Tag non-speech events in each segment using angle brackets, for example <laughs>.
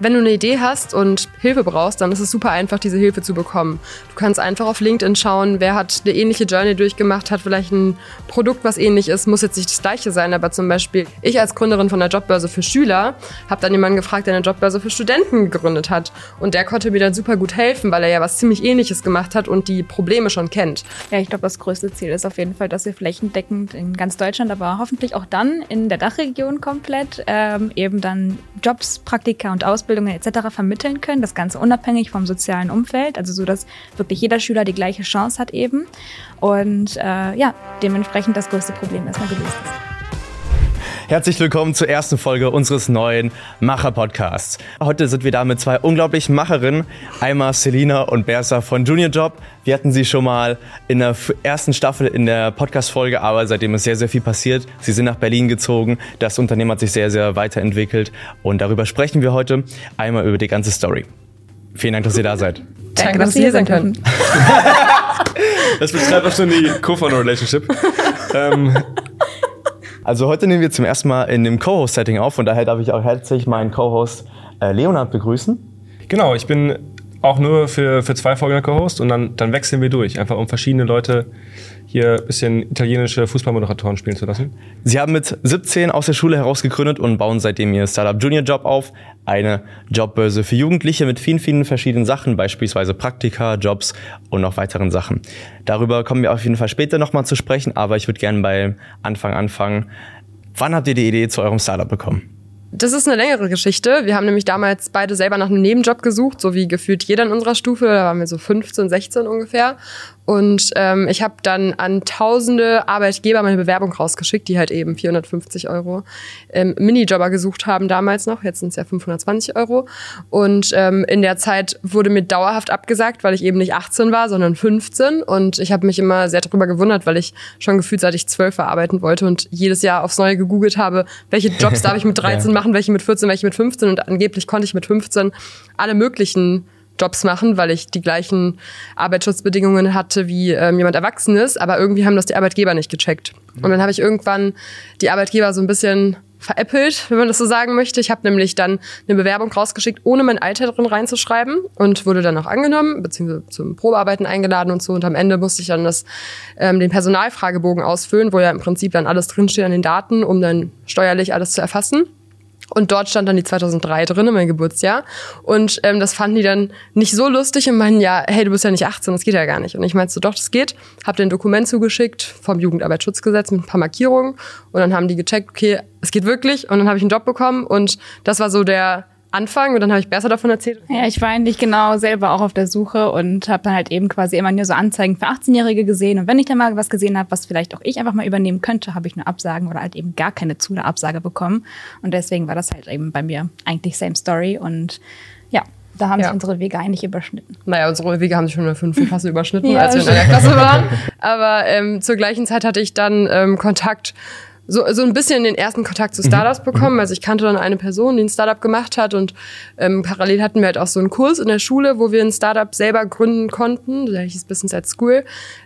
wenn du eine Idee hast und Hilfe brauchst, dann ist es super einfach, diese Hilfe zu bekommen. Du kannst einfach auf LinkedIn schauen, wer hat eine ähnliche Journey durchgemacht, hat vielleicht ein Produkt, was ähnlich ist, muss jetzt nicht das gleiche sein, aber zum Beispiel ich als Gründerin von der Jobbörse für Schüler habe dann jemanden gefragt, der eine Jobbörse für Studenten gegründet hat und der konnte mir dann super gut helfen, weil er ja was ziemlich ähnliches gemacht hat und die Probleme schon kennt. Ja, ich glaube, das größte Ziel ist auf jeden Fall, dass wir flächendeckend in ganz Deutschland, aber hoffentlich auch dann in der Dachregion komplett ähm, eben dann Jobs, Praktika und Ausbildungen etc. vermitteln können. Das Ganze unabhängig vom sozialen Umfeld, also so, dass wirklich jeder Schüler die gleiche Chance hat eben. Und äh, ja, dementsprechend das größte Problem erstmal gelöst ist. Herzlich willkommen zur ersten Folge unseres neuen Macher-Podcasts. Heute sind wir da mit zwei unglaublichen Macherinnen, einmal Selina und Bersa von Junior Job. Wir hatten sie schon mal in der ersten Staffel in der Podcast-Folge, aber seitdem ist sehr, sehr viel passiert. Sie sind nach Berlin gezogen, das Unternehmen hat sich sehr, sehr weiterentwickelt und darüber sprechen wir heute einmal über die ganze Story. Vielen Dank, dass ihr da seid. Danke, dass Sie hier sein können. <laughs> das beschreibt auch schon die Co-Founder-Relationship. <laughs> ähm, also heute nehmen wir zum ersten Mal in dem Co-Host-Setting auf und daher darf ich auch herzlich meinen Co-Host äh, Leonard begrüßen. Genau, ich bin auch nur für, für zwei Folgen Co-Host und dann, dann wechseln wir durch, einfach um verschiedene Leute hier ein bisschen italienische Fußballmoderatoren spielen zu lassen. Sie haben mit 17 aus der Schule heraus gegründet und bauen seitdem ihr Startup Junior Job auf. Eine Jobbörse für Jugendliche mit vielen, vielen verschiedenen Sachen, beispielsweise Praktika, Jobs und noch weiteren Sachen. Darüber kommen wir auf jeden Fall später nochmal zu sprechen, aber ich würde gerne beim Anfang anfangen. Wann habt ihr die Idee zu eurem Startup bekommen? Das ist eine längere Geschichte. Wir haben nämlich damals beide selber nach einem Nebenjob gesucht, so wie gefühlt jeder in unserer Stufe. Da waren wir so 15, 16 ungefähr. Und ähm, ich habe dann an tausende Arbeitgeber meine Bewerbung rausgeschickt, die halt eben 450 Euro ähm, Minijobber gesucht haben damals noch. Jetzt sind es ja 520 Euro. Und ähm, in der Zeit wurde mir dauerhaft abgesagt, weil ich eben nicht 18 war, sondern 15. Und ich habe mich immer sehr darüber gewundert, weil ich schon gefühlt seit ich 12 war arbeiten wollte und jedes Jahr aufs Neue gegoogelt habe, welche Jobs darf ich mit <laughs> 13 machen, welche mit 14, welche mit 15. Und angeblich konnte ich mit 15 alle möglichen Jobs machen, weil ich die gleichen Arbeitsschutzbedingungen hatte wie ähm, jemand Erwachsenes, aber irgendwie haben das die Arbeitgeber nicht gecheckt. Und dann habe ich irgendwann die Arbeitgeber so ein bisschen veräppelt, wenn man das so sagen möchte. Ich habe nämlich dann eine Bewerbung rausgeschickt, ohne mein Alter drin reinzuschreiben und wurde dann auch angenommen, beziehungsweise zum Probearbeiten eingeladen und so. Und am Ende musste ich dann das, ähm, den Personalfragebogen ausfüllen, wo ja im Prinzip dann alles drinsteht an den Daten, um dann steuerlich alles zu erfassen. Und dort stand dann die 2003 drin, mein Geburtsjahr. Und ähm, das fanden die dann nicht so lustig und meinen, ja, hey, du bist ja nicht 18, das geht ja gar nicht. Und ich meinte so, doch, das geht. Hab dir ein Dokument zugeschickt vom Jugendarbeitsschutzgesetz mit ein paar Markierungen. Und dann haben die gecheckt, okay, es geht wirklich. Und dann habe ich einen Job bekommen. Und das war so der Anfang und dann habe ich besser davon erzählt. Ja, ich war eigentlich genau selber auch auf der Suche und habe dann halt eben quasi immer nur so Anzeigen für 18-Jährige gesehen. Und wenn ich dann mal was gesehen habe, was vielleicht auch ich einfach mal übernehmen könnte, habe ich nur Absagen oder halt eben gar keine zu der Absage bekommen. Und deswegen war das halt eben bei mir eigentlich same story. Und ja, da haben ja. sich unsere Wege eigentlich überschnitten. Naja, unsere Wege haben sich schon in der fünften <laughs> Klasse überschnitten, ja, als wir in der Klasse waren. Aber ähm, zur gleichen Zeit hatte ich dann ähm, Kontakt so, so ein bisschen den ersten Kontakt zu Startups mhm. bekommen. Also ich kannte dann eine Person, die ein Startup gemacht hat und ähm, parallel hatten wir halt auch so einen Kurs in der Schule, wo wir ein Startup selber gründen konnten. Der hieß Business at School.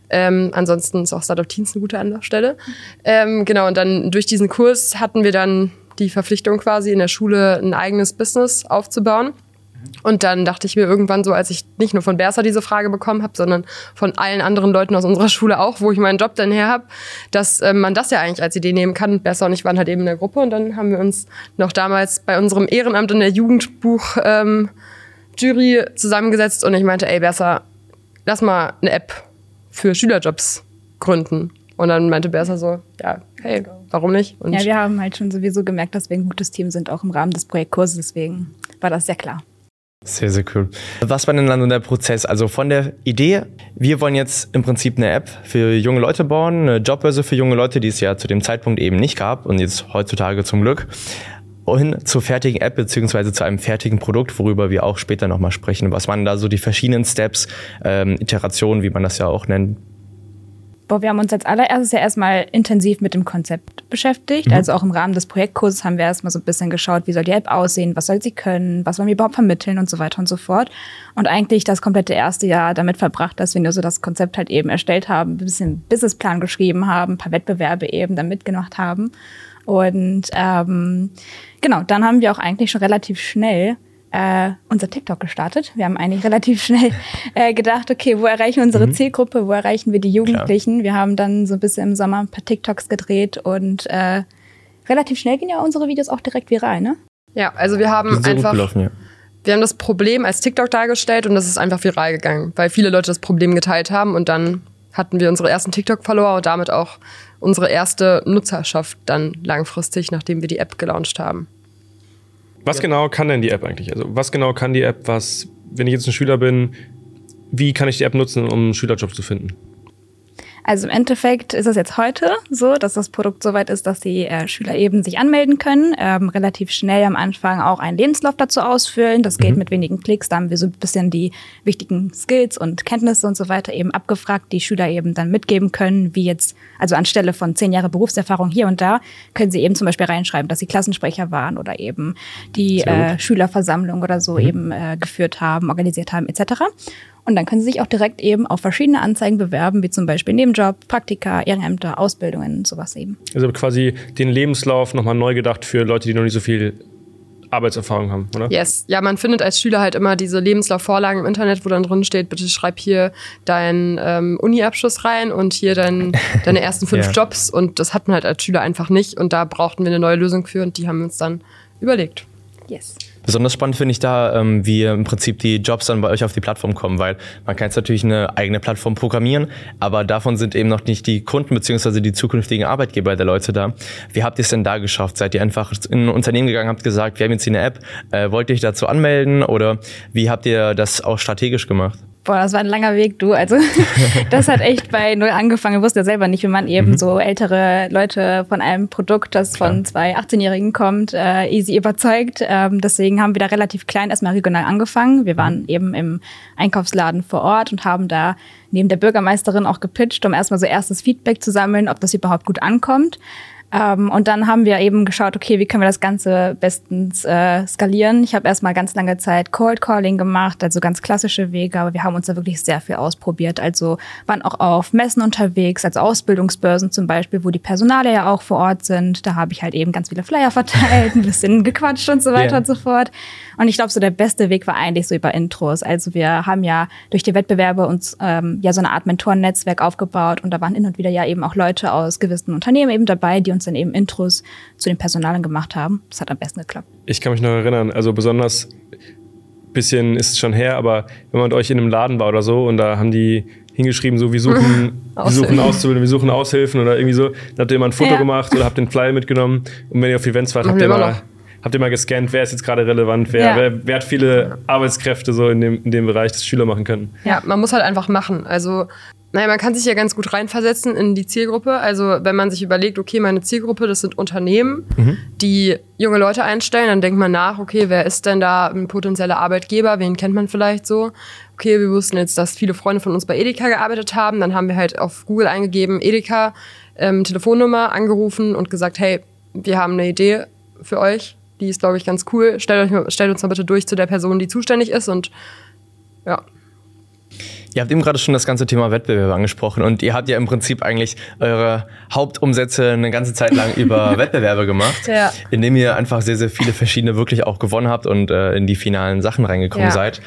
Ähm, ansonsten ist auch Startup Teens eine gute Anlaufstelle. Ähm, genau, und dann durch diesen Kurs hatten wir dann die Verpflichtung quasi in der Schule ein eigenes Business aufzubauen. Und dann dachte ich mir irgendwann so, als ich nicht nur von Bersa diese Frage bekommen habe, sondern von allen anderen Leuten aus unserer Schule auch, wo ich meinen Job dann her habe, dass äh, man das ja eigentlich als Idee nehmen kann. Bersa und ich waren halt eben in der Gruppe und dann haben wir uns noch damals bei unserem Ehrenamt in der Jugendbuch ähm, Jury zusammengesetzt und ich meinte, ey Bersa, lass mal eine App für Schülerjobs gründen. Und dann meinte Bersa so, ja, hey, warum nicht? Und ja, wir haben halt schon sowieso gemerkt, dass wir ein gutes Team sind, auch im Rahmen des Projektkurses. Deswegen war das sehr klar. Sehr, sehr cool. Was war denn dann der Prozess? Also von der Idee, wir wollen jetzt im Prinzip eine App für junge Leute bauen, eine Jobbörse für junge Leute, die es ja zu dem Zeitpunkt eben nicht gab und jetzt heutzutage zum Glück, hin zur fertigen App beziehungsweise zu einem fertigen Produkt, worüber wir auch später nochmal sprechen. Was waren da so die verschiedenen Steps, ähm, Iterationen, wie man das ja auch nennt, Boah, wir haben uns als allererstes ja erstmal intensiv mit dem Konzept beschäftigt. Mhm. Also auch im Rahmen des Projektkurses haben wir erstmal so ein bisschen geschaut, wie soll die App aussehen, was soll sie können, was wollen wir überhaupt vermitteln und so weiter und so fort. Und eigentlich das komplette erste Jahr damit verbracht, dass wir nur so das Konzept halt eben erstellt haben, ein bisschen Businessplan geschrieben haben, ein paar Wettbewerbe eben da mitgemacht haben. Und ähm, genau, dann haben wir auch eigentlich schon relativ schnell äh, unser TikTok gestartet. Wir haben eigentlich relativ schnell <laughs> äh, gedacht, okay, wo erreichen wir unsere mhm. Zielgruppe, wo erreichen wir die Jugendlichen? Klar. Wir haben dann so ein bisschen im Sommer ein paar TikToks gedreht und äh, relativ schnell gehen ja unsere Videos auch direkt viral, ne? Ja, also wir haben einfach ja. wir haben das Problem als TikTok dargestellt und das ist einfach viral gegangen, weil viele Leute das Problem geteilt haben und dann hatten wir unsere ersten TikTok-Follower und damit auch unsere erste Nutzerschaft dann langfristig, nachdem wir die App gelauncht haben. Was ja. genau kann denn die App eigentlich? Also was genau kann die App, was, wenn ich jetzt ein Schüler bin, wie kann ich die App nutzen, um einen Schülerjob zu finden? Also im Endeffekt ist es jetzt heute so, dass das Produkt soweit ist, dass die äh, Schüler eben sich anmelden können, ähm, relativ schnell am Anfang auch einen Lebenslauf dazu ausfüllen. Das geht mhm. mit wenigen Klicks. Da haben wir so ein bisschen die wichtigen Skills und Kenntnisse und so weiter eben abgefragt, die Schüler eben dann mitgeben können, wie jetzt, also anstelle von zehn Jahre Berufserfahrung hier und da, können sie eben zum Beispiel reinschreiben, dass sie Klassensprecher waren oder eben die äh, Schülerversammlung oder so mhm. eben äh, geführt haben, organisiert haben etc. Und dann können Sie sich auch direkt eben auf verschiedene Anzeigen bewerben, wie zum Beispiel Nebenjob, Praktika, Ehrenämter, Ausbildungen, sowas eben. Also quasi den Lebenslauf nochmal neu gedacht für Leute, die noch nicht so viel Arbeitserfahrung haben, oder? Yes. Ja, man findet als Schüler halt immer diese Lebenslaufvorlagen im Internet, wo dann drin steht, bitte schreib hier deinen ähm, Uni-Abschluss rein und hier dein, <laughs> deine ersten fünf ja. Jobs. Und das hat man halt als Schüler einfach nicht. Und da brauchten wir eine neue Lösung für und die haben wir uns dann überlegt. Yes. Besonders spannend finde ich da, ähm, wie im Prinzip die Jobs dann bei euch auf die Plattform kommen, weil man kann jetzt natürlich eine eigene Plattform programmieren, aber davon sind eben noch nicht die Kunden bzw. die zukünftigen Arbeitgeber der Leute da. Wie habt ihr es denn da geschafft? Seid ihr einfach in ein Unternehmen gegangen, habt gesagt, wir haben jetzt hier eine App, äh, wollt ihr euch dazu anmelden oder wie habt ihr das auch strategisch gemacht? Boah, das war ein langer Weg, du. Also <laughs> das hat echt bei null angefangen. Ich wusste ja selber nicht, wie man eben mhm. so ältere Leute von einem Produkt, das Klar. von zwei 18-Jährigen kommt, äh, easy überzeugt. Ähm, deswegen haben wir da relativ klein erstmal regional angefangen. Wir waren mhm. eben im Einkaufsladen vor Ort und haben da neben der Bürgermeisterin auch gepitcht, um erstmal so erstes Feedback zu sammeln, ob das überhaupt gut ankommt. Ähm, und dann haben wir eben geschaut, okay, wie können wir das Ganze bestens äh, skalieren. Ich habe erstmal ganz lange Zeit Cold Calling gemacht, also ganz klassische Wege, aber wir haben uns da wirklich sehr viel ausprobiert. Also waren auch auf Messen unterwegs, als Ausbildungsbörsen zum Beispiel, wo die Personale ja auch vor Ort sind. Da habe ich halt eben ganz viele Flyer <laughs> verteilt, ein bisschen gequatscht und so weiter yeah. und so fort. Und ich glaube, so der beste Weg war eigentlich so über Intros. Also wir haben ja durch die Wettbewerbe uns ähm, ja so eine Art Mentorennetzwerk aufgebaut und da waren hin und wieder ja eben auch Leute aus gewissen Unternehmen eben dabei, die uns uns dann eben Intros zu den Personalen gemacht haben. Das hat am besten geklappt. Ich kann mich noch erinnern, also besonders bisschen ist es schon her, aber wenn man mit euch in einem Laden war oder so und da haben die hingeschrieben, so wir suchen, <laughs> wir suchen Auszubildende, wir suchen Aushilfen oder irgendwie so, dann habt ihr mal ein Foto ja. gemacht oder habt den Flyer mitgenommen und wenn ihr auf Events wart, habt ihr mal habt ihr mal gescannt, wer ist jetzt gerade relevant, wer, ja. wer, wer, hat viele Arbeitskräfte so in dem, in dem Bereich, das Schüler machen können. Ja, man muss halt einfach machen. Also naja, man kann sich ja ganz gut reinversetzen in die Zielgruppe. Also wenn man sich überlegt, okay, meine Zielgruppe, das sind Unternehmen, mhm. die junge Leute einstellen, dann denkt man nach, okay, wer ist denn da ein potenzieller Arbeitgeber? Wen kennt man vielleicht so? Okay, wir wussten jetzt, dass viele Freunde von uns bei Edeka gearbeitet haben. Dann haben wir halt auf Google eingegeben, Edeka, ähm, Telefonnummer, angerufen und gesagt, hey, wir haben eine Idee für euch. Die ist, glaube ich, ganz cool. Stellt, euch, stellt uns mal bitte durch zu der Person, die zuständig ist und ja. Ihr habt eben gerade schon das ganze Thema Wettbewerbe angesprochen und ihr habt ja im Prinzip eigentlich eure Hauptumsätze eine ganze Zeit lang über <laughs> Wettbewerbe gemacht, ja. indem ihr einfach sehr, sehr viele verschiedene wirklich auch gewonnen habt und äh, in die finalen Sachen reingekommen ja. seid.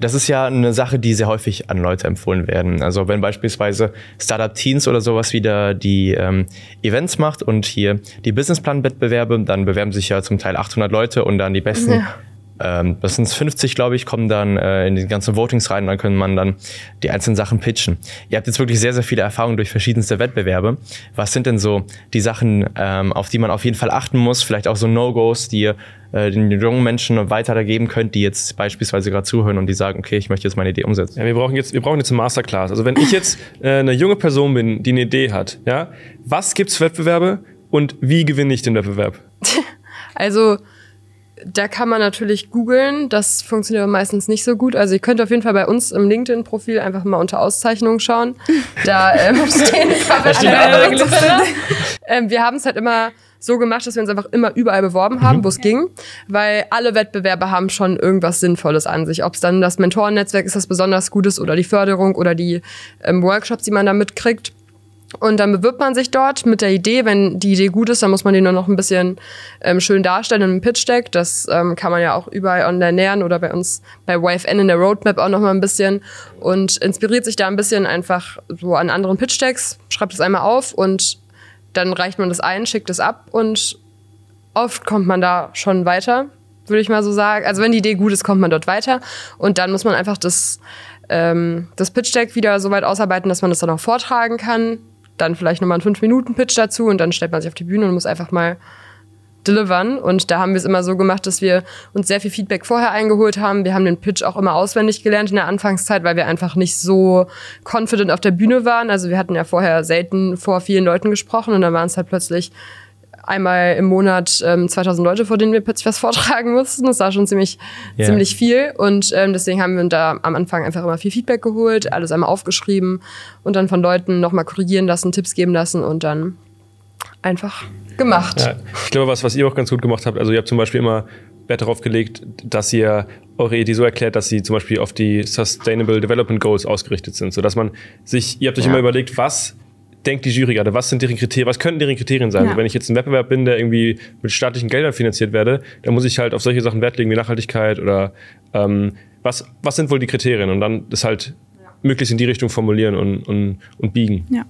Das ist ja eine Sache, die sehr häufig an Leute empfohlen werden. Also wenn beispielsweise Startup Teens oder sowas wieder die ähm, Events macht und hier die Businessplan-Wettbewerbe, dann bewerben sich ja zum Teil 800 Leute und dann die besten ja ähm, das sind 50, glaube ich, kommen dann äh, in die ganzen Votings rein und dann können man dann die einzelnen Sachen pitchen. Ihr habt jetzt wirklich sehr, sehr viele Erfahrungen durch verschiedenste Wettbewerbe. Was sind denn so die Sachen, ähm, auf die man auf jeden Fall achten muss? Vielleicht auch so No-Gos, die ihr äh, den jungen Menschen weitergeben könnt, die jetzt beispielsweise gerade zuhören und die sagen, okay, ich möchte jetzt meine Idee umsetzen. Ja, wir brauchen jetzt, wir brauchen jetzt eine Masterclass. Also wenn ich jetzt äh, eine junge Person bin, die eine Idee hat, ja, was gibt's Wettbewerbe und wie gewinne ich den Wettbewerb? <laughs> also da kann man natürlich googeln. Das funktioniert aber meistens nicht so gut. Also ihr könnt auf jeden Fall bei uns im LinkedIn-Profil einfach mal unter Auszeichnungen schauen. Da ähm, <laughs> stehen ein paar Wettbewerbe ähm, Wir haben es halt immer so gemacht, dass wir uns einfach immer überall beworben haben, mhm. wo es ging, weil alle Wettbewerbe haben schon irgendwas Sinnvolles an sich. Ob es dann das Mentorennetzwerk ist, das besonders gut ist oder die Förderung oder die ähm, Workshops, die man da mitkriegt. Und dann bewirbt man sich dort mit der Idee, wenn die Idee gut ist, dann muss man die nur noch ein bisschen ähm, schön darstellen in einem Pitch-Deck. Das ähm, kann man ja auch überall online lernen oder bei uns bei YFN in der Roadmap auch noch mal ein bisschen und inspiriert sich da ein bisschen einfach so an anderen Pitch-Decks, schreibt es einmal auf und dann reicht man das ein, schickt es ab und oft kommt man da schon weiter, würde ich mal so sagen. Also wenn die Idee gut ist, kommt man dort weiter und dann muss man einfach das ähm, das Pitch-Deck wieder so weit ausarbeiten, dass man das dann auch vortragen kann dann vielleicht nochmal einen 5-Minuten-Pitch dazu und dann stellt man sich auf die Bühne und muss einfach mal delivern. Und da haben wir es immer so gemacht, dass wir uns sehr viel Feedback vorher eingeholt haben. Wir haben den Pitch auch immer auswendig gelernt in der Anfangszeit, weil wir einfach nicht so confident auf der Bühne waren. Also wir hatten ja vorher selten vor vielen Leuten gesprochen und dann waren es halt plötzlich einmal im Monat ähm, 2000 Leute, vor denen wir plötzlich was <laughs> vortragen mussten. Das war schon ziemlich, yeah. ziemlich viel. Und ähm, deswegen haben wir da am Anfang einfach immer viel Feedback geholt, alles einmal aufgeschrieben und dann von Leuten nochmal korrigieren lassen, Tipps geben lassen und dann einfach gemacht. Ja, ich glaube, was, was ihr auch ganz gut gemacht habt, also ihr habt zum Beispiel immer Wert darauf gelegt, dass ihr eure Idee so erklärt, dass sie zum Beispiel auf die Sustainable Development Goals ausgerichtet sind, sodass man sich, ihr habt euch ja. immer überlegt, was denkt die Jury gerade? Was sind deren Kriterien? Was könnten deren Kriterien sein? Ja. Wenn ich jetzt ein Wettbewerb bin, der irgendwie mit staatlichen Geldern finanziert werde, dann muss ich halt auf solche Sachen Wert legen wie Nachhaltigkeit oder ähm, was, was sind wohl die Kriterien? Und dann das halt ja. möglichst in die Richtung formulieren und, und, und biegen. Ja.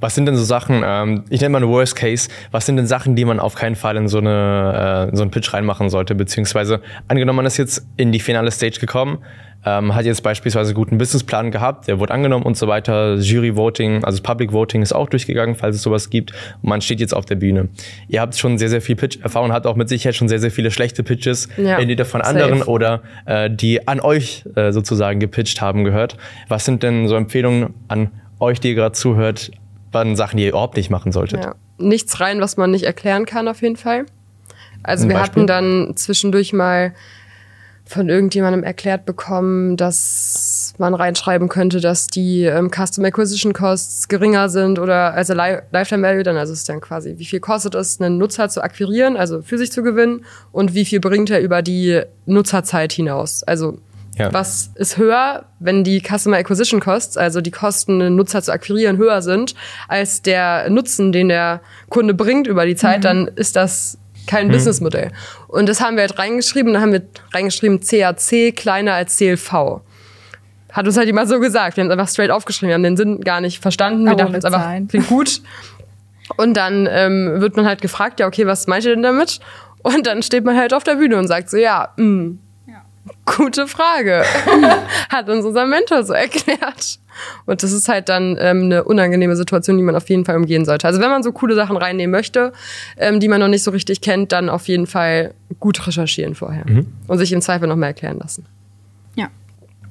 Was sind denn so Sachen, ähm, ich nenne mal eine Worst Case, was sind denn Sachen, die man auf keinen Fall in so, eine, äh, so einen Pitch reinmachen sollte? Beziehungsweise, angenommen, man ist jetzt in die finale Stage gekommen, ähm, hat jetzt beispielsweise einen guten Businessplan gehabt, der wurde angenommen und so weiter. Jury Voting, also Public Voting ist auch durchgegangen, falls es sowas gibt. Und man steht jetzt auf der Bühne. Ihr habt schon sehr, sehr viel Pitch-Erfahrung, habt auch mit Sicherheit schon sehr, sehr viele schlechte Pitches, ja, entweder von safe. anderen oder äh, die an euch äh, sozusagen gepitcht haben gehört. Was sind denn so Empfehlungen an euch, die ihr gerade zuhört, wann Sachen, die ihr überhaupt nicht machen solltet? Ja. Nichts rein, was man nicht erklären kann, auf jeden Fall. Also wir hatten dann zwischendurch mal von irgendjemandem erklärt bekommen, dass man reinschreiben könnte, dass die ähm, Custom Acquisition Costs geringer sind oder also Li Lifetime Value, dann also ist dann quasi, wie viel kostet es, einen Nutzer zu akquirieren, also für sich zu gewinnen und wie viel bringt er über die Nutzerzeit hinaus. Also ja. was ist höher, wenn die Customer Acquisition Costs, also die Kosten, einen Nutzer zu akquirieren, höher sind als der Nutzen, den der Kunde bringt über die Zeit, mhm. dann ist das kein hm. Businessmodell. Und das haben wir halt reingeschrieben, dann haben wir reingeschrieben CAC kleiner als CLV. Hat uns halt immer so gesagt. Wir haben es einfach straight aufgeschrieben. Wir haben den Sinn gar nicht verstanden. Wir dachten uns einfach, klingt gut. Und dann ähm, wird man halt gefragt, ja, okay, was meint ihr denn damit? Und dann steht man halt auf der Bühne und sagt so, ja, mh, hm, Gute Frage. <laughs> Hat uns unser Mentor so erklärt. Und das ist halt dann ähm, eine unangenehme Situation, die man auf jeden Fall umgehen sollte. Also wenn man so coole Sachen reinnehmen möchte, ähm, die man noch nicht so richtig kennt, dann auf jeden Fall gut recherchieren vorher. Mhm. Und sich im Zweifel noch mal erklären lassen.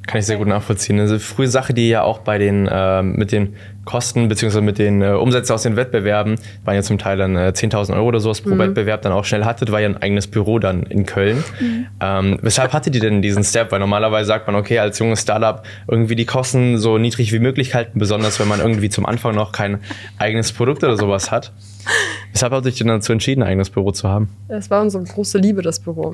Kann ich sehr gut nachvollziehen. Also frühe Sache, die ja auch bei den äh, mit den Kosten beziehungsweise mit den äh, Umsätzen aus den Wettbewerben waren ja zum Teil dann äh, 10.000 Euro oder sowas pro mhm. Wettbewerb dann auch schnell hattet, war ja ein eigenes Büro dann in Köln. Mhm. Ähm, weshalb hattet ihr denn diesen Step? Weil normalerweise sagt man, okay, als junges Startup irgendwie die Kosten so niedrig wie möglich halten, besonders wenn man irgendwie zum Anfang noch kein eigenes Produkt oder sowas hat. Weshalb habt ihr euch denn dazu entschieden, ein eigenes Büro zu haben? Es war unsere große Liebe, das Büro.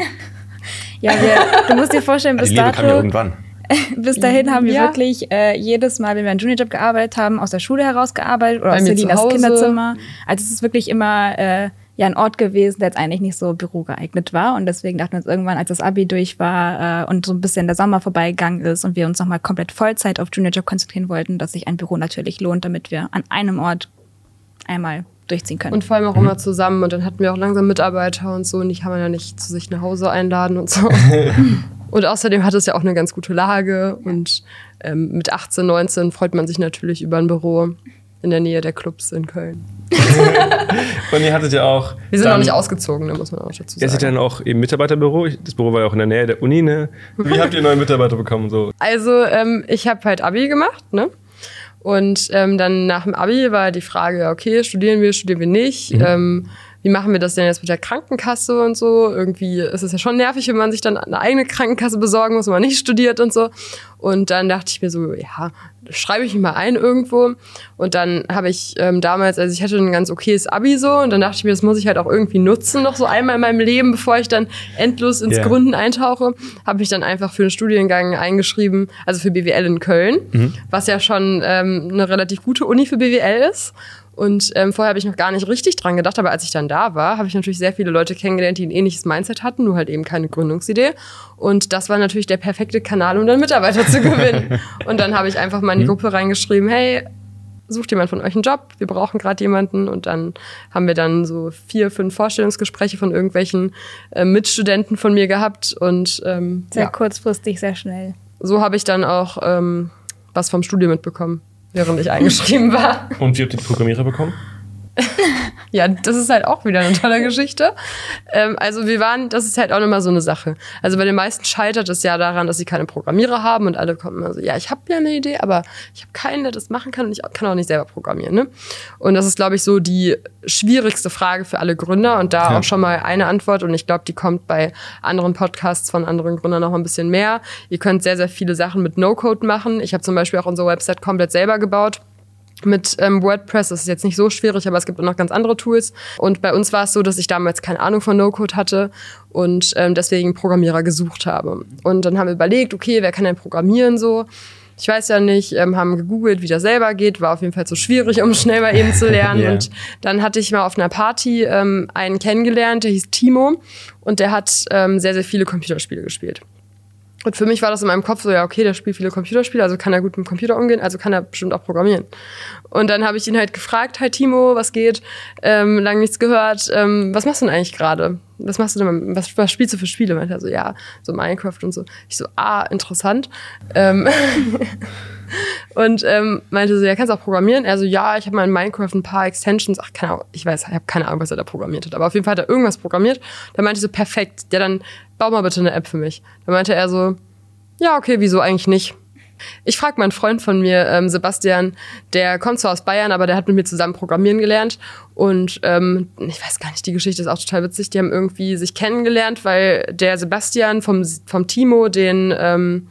<laughs> ja, wir, du musst dir vorstellen, bis die Liebe dato... kam ja irgendwann. <laughs> bis dahin haben wir ja. wirklich äh, jedes Mal, wenn wir einen Juniorjob gearbeitet haben, aus der Schule heraus gearbeitet oder Bei aus Selinas Kinderzimmer. Also es ist wirklich immer äh, ja ein Ort gewesen, der jetzt eigentlich nicht so bürogeeignet war. Und deswegen dachten wir uns irgendwann, als das Abi durch war äh, und so ein bisschen der Sommer vorbeigegangen ist und wir uns nochmal komplett Vollzeit auf Juniorjob konzentrieren wollten, dass sich ein Büro natürlich lohnt, damit wir an einem Ort einmal durchziehen können. Und vor allem auch immer zusammen. Und dann hatten wir auch langsam Mitarbeiter und so. Und die kann man ja nicht zu sich nach Hause einladen und so. <laughs> Und außerdem hat es ja auch eine ganz gute Lage und ähm, mit 18, 19 freut man sich natürlich über ein Büro in der Nähe der Clubs in Köln. <laughs> und ihr hattet ja auch. Wir sind noch nicht ausgezogen, da muss man auch dazu sagen. Ihr seid dann auch im Mitarbeiterbüro. Das Büro war ja auch in der Nähe der Uni. Ne? Wie habt ihr neue Mitarbeiter bekommen? So? Also, ähm, ich habe halt Abi gemacht, ne? Und ähm, dann nach dem Abi war die Frage, okay, studieren wir, studieren wir nicht? Mhm. Ähm, wie machen wir das denn jetzt mit der Krankenkasse und so? Irgendwie ist es ja schon nervig, wenn man sich dann eine eigene Krankenkasse besorgen muss, wenn man nicht studiert und so. Und dann dachte ich mir so, ja, schreibe ich mich mal ein irgendwo. Und dann habe ich ähm, damals, also ich hatte ein ganz okayes Abi so, und dann dachte ich mir, das muss ich halt auch irgendwie nutzen, noch so einmal in meinem Leben, bevor ich dann endlos ins yeah. Gründen eintauche, habe ich dann einfach für einen Studiengang eingeschrieben, also für BWL in Köln, mhm. was ja schon ähm, eine relativ gute Uni für BWL ist. Und ähm, vorher habe ich noch gar nicht richtig dran gedacht, aber als ich dann da war, habe ich natürlich sehr viele Leute kennengelernt, die ein ähnliches Mindset hatten, nur halt eben keine Gründungsidee. Und das war natürlich der perfekte Kanal, um dann Mitarbeiter zu <laughs> gewinnen. Und dann habe ich einfach mal in die mhm. Gruppe reingeschrieben, hey, sucht jemand von euch einen Job, wir brauchen gerade jemanden. Und dann haben wir dann so vier, fünf Vorstellungsgespräche von irgendwelchen äh, Mitstudenten von mir gehabt. Und ähm, sehr ja. kurzfristig, sehr schnell. So habe ich dann auch ähm, was vom Studium mitbekommen während ich eingeschrieben war. Und wie habt ihr die Programmierer bekommen? <laughs> ja, das ist halt auch wieder eine tolle <laughs> Geschichte. Ähm, also wir waren, das ist halt auch nochmal so eine Sache. Also bei den meisten scheitert es ja daran, dass sie keine Programmierer haben und alle kommen immer so, ja, ich habe ja eine Idee, aber ich habe keinen, der das machen kann und ich kann auch nicht selber programmieren. Ne? Und das ist, glaube ich, so die schwierigste Frage für alle Gründer und da ja. auch schon mal eine Antwort und ich glaube, die kommt bei anderen Podcasts von anderen Gründern noch ein bisschen mehr. Ihr könnt sehr, sehr viele Sachen mit No-Code machen. Ich habe zum Beispiel auch unsere Website komplett selber gebaut mit ähm, WordPress. Das ist jetzt nicht so schwierig, aber es gibt auch noch ganz andere Tools. Und bei uns war es so, dass ich damals keine Ahnung von No-Code hatte und ähm, deswegen Programmierer gesucht habe. Und dann haben wir überlegt, okay, wer kann denn programmieren so? Ich weiß ja nicht, ähm, haben gegoogelt, wie das selber geht. War auf jeden Fall so schwierig, um <laughs> schnell mal eben zu lernen. yeah. Und dann hatte ich mal auf einer Party ähm, einen kennengelernt, der hieß Timo und der hat ähm, sehr, sehr viele Computerspiele gespielt. Und für mich war das in meinem Kopf so, ja, okay, der spielt viele Computerspiele, also kann er gut mit dem Computer umgehen, also kann er bestimmt auch programmieren. Und dann habe ich ihn halt gefragt, hi Timo, was geht? Ähm, lang nichts gehört. Ähm, was machst du denn eigentlich gerade? Was machst du denn? Was, was spielst du für Spiele? Meinte er so, ja, so Minecraft und so. Ich so, ah, interessant. Ähm <laughs> und ähm, meinte so, ja, kannst du auch programmieren? Er so, ja, ich habe mal in Minecraft ein paar Extensions. Ach, keine Ahnung, ich weiß, ich habe keine Ahnung, was er da programmiert hat. Aber auf jeden Fall hat er irgendwas programmiert. Da meinte ich so, perfekt. Ja, dann bau mal bitte eine App für mich. Da meinte er so, ja, okay, wieso eigentlich nicht? Ich frage meinen Freund von mir, ähm, Sebastian, der kommt zwar aus Bayern, aber der hat mit mir zusammen programmieren gelernt. Und ähm, ich weiß gar nicht, die Geschichte ist auch total witzig. Die haben irgendwie sich kennengelernt, weil der Sebastian vom, vom Timo den ähm,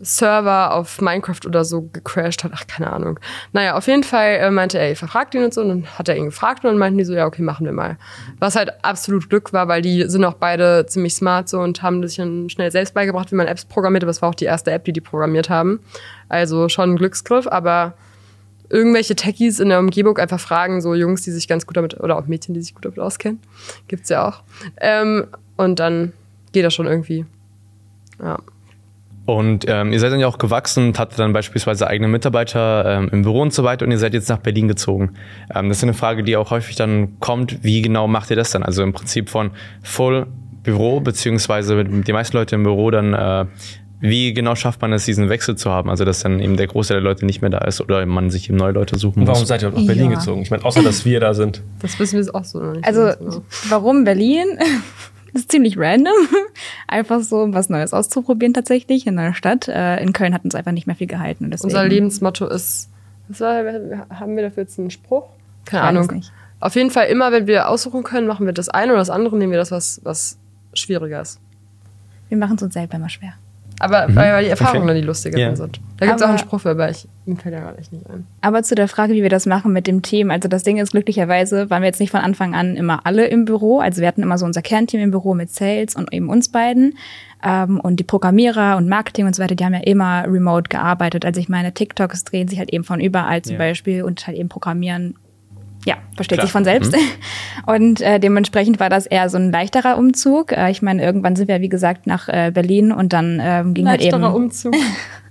Server auf Minecraft oder so gecrashed hat. Ach, keine Ahnung. Naja, auf jeden Fall äh, meinte er, ey, verfragt ihn und so. Und dann hat er ihn gefragt und dann meinten die so, ja, okay, machen wir mal. Was halt absolut Glück war, weil die sind auch beide ziemlich smart so und haben sich dann schnell selbst beigebracht, wie man Apps programmiert. Aber es war auch die erste App, die die programmiert haben. Also schon ein Glücksgriff, aber irgendwelche Techies in der Umgebung einfach fragen, so Jungs, die sich ganz gut damit, oder auch Mädchen, die sich gut damit auskennen. Gibt's ja auch. Ähm, und dann geht das schon irgendwie. Ja. Und ähm, ihr seid dann ja auch gewachsen und hattet dann beispielsweise eigene Mitarbeiter ähm, im Büro und so weiter und ihr seid jetzt nach Berlin gezogen. Ähm, das ist eine Frage, die auch häufig dann kommt. Wie genau macht ihr das dann? Also im Prinzip von Full Büro, beziehungsweise mit die meisten Leute im Büro dann, äh, wie genau schafft man es, diesen Wechsel zu haben? Also dass dann eben der Großteil der Leute nicht mehr da ist oder man sich eben neue Leute suchen muss. Warum seid ihr nach Berlin ja. gezogen? Ich meine, außer dass wir da sind. Das wissen wir auch so noch nicht. Also warum Berlin? Das ist ziemlich random. <laughs> Einfach so was Neues auszuprobieren tatsächlich in einer Stadt. Äh, in Köln hat uns einfach nicht mehr viel gehalten. Unser Lebensmotto ist, was war, haben wir dafür jetzt einen Spruch? Keine Ahnung. Auf jeden Fall immer, wenn wir aussuchen können, machen wir das eine oder das andere, nehmen wir das, was, was schwieriger ist. Wir machen es uns selber immer schwer. Aber mhm. weil die Erfahrungen okay. dann die lustigeren ja. sind. Da gibt es auch einen Spruch für, aber ich, mir fällt ja gerade nicht ein. Aber zu der Frage, wie wir das machen mit dem Team. Also das Ding ist, glücklicherweise waren wir jetzt nicht von Anfang an immer alle im Büro. Also wir hatten immer so unser Kernteam im Büro mit Sales und eben uns beiden. Ähm, und die Programmierer und Marketing und so weiter, die haben ja immer remote gearbeitet. Also ich meine, TikToks drehen sich halt eben von überall zum ja. Beispiel und halt eben programmieren ja, versteht Klar. sich von selbst. Mhm. <laughs> Und äh, dementsprechend war das eher so ein leichterer Umzug. Äh, ich meine, irgendwann sind wir, wie gesagt, nach äh, Berlin und dann ähm, ging halt eben... Leichterer Umzug.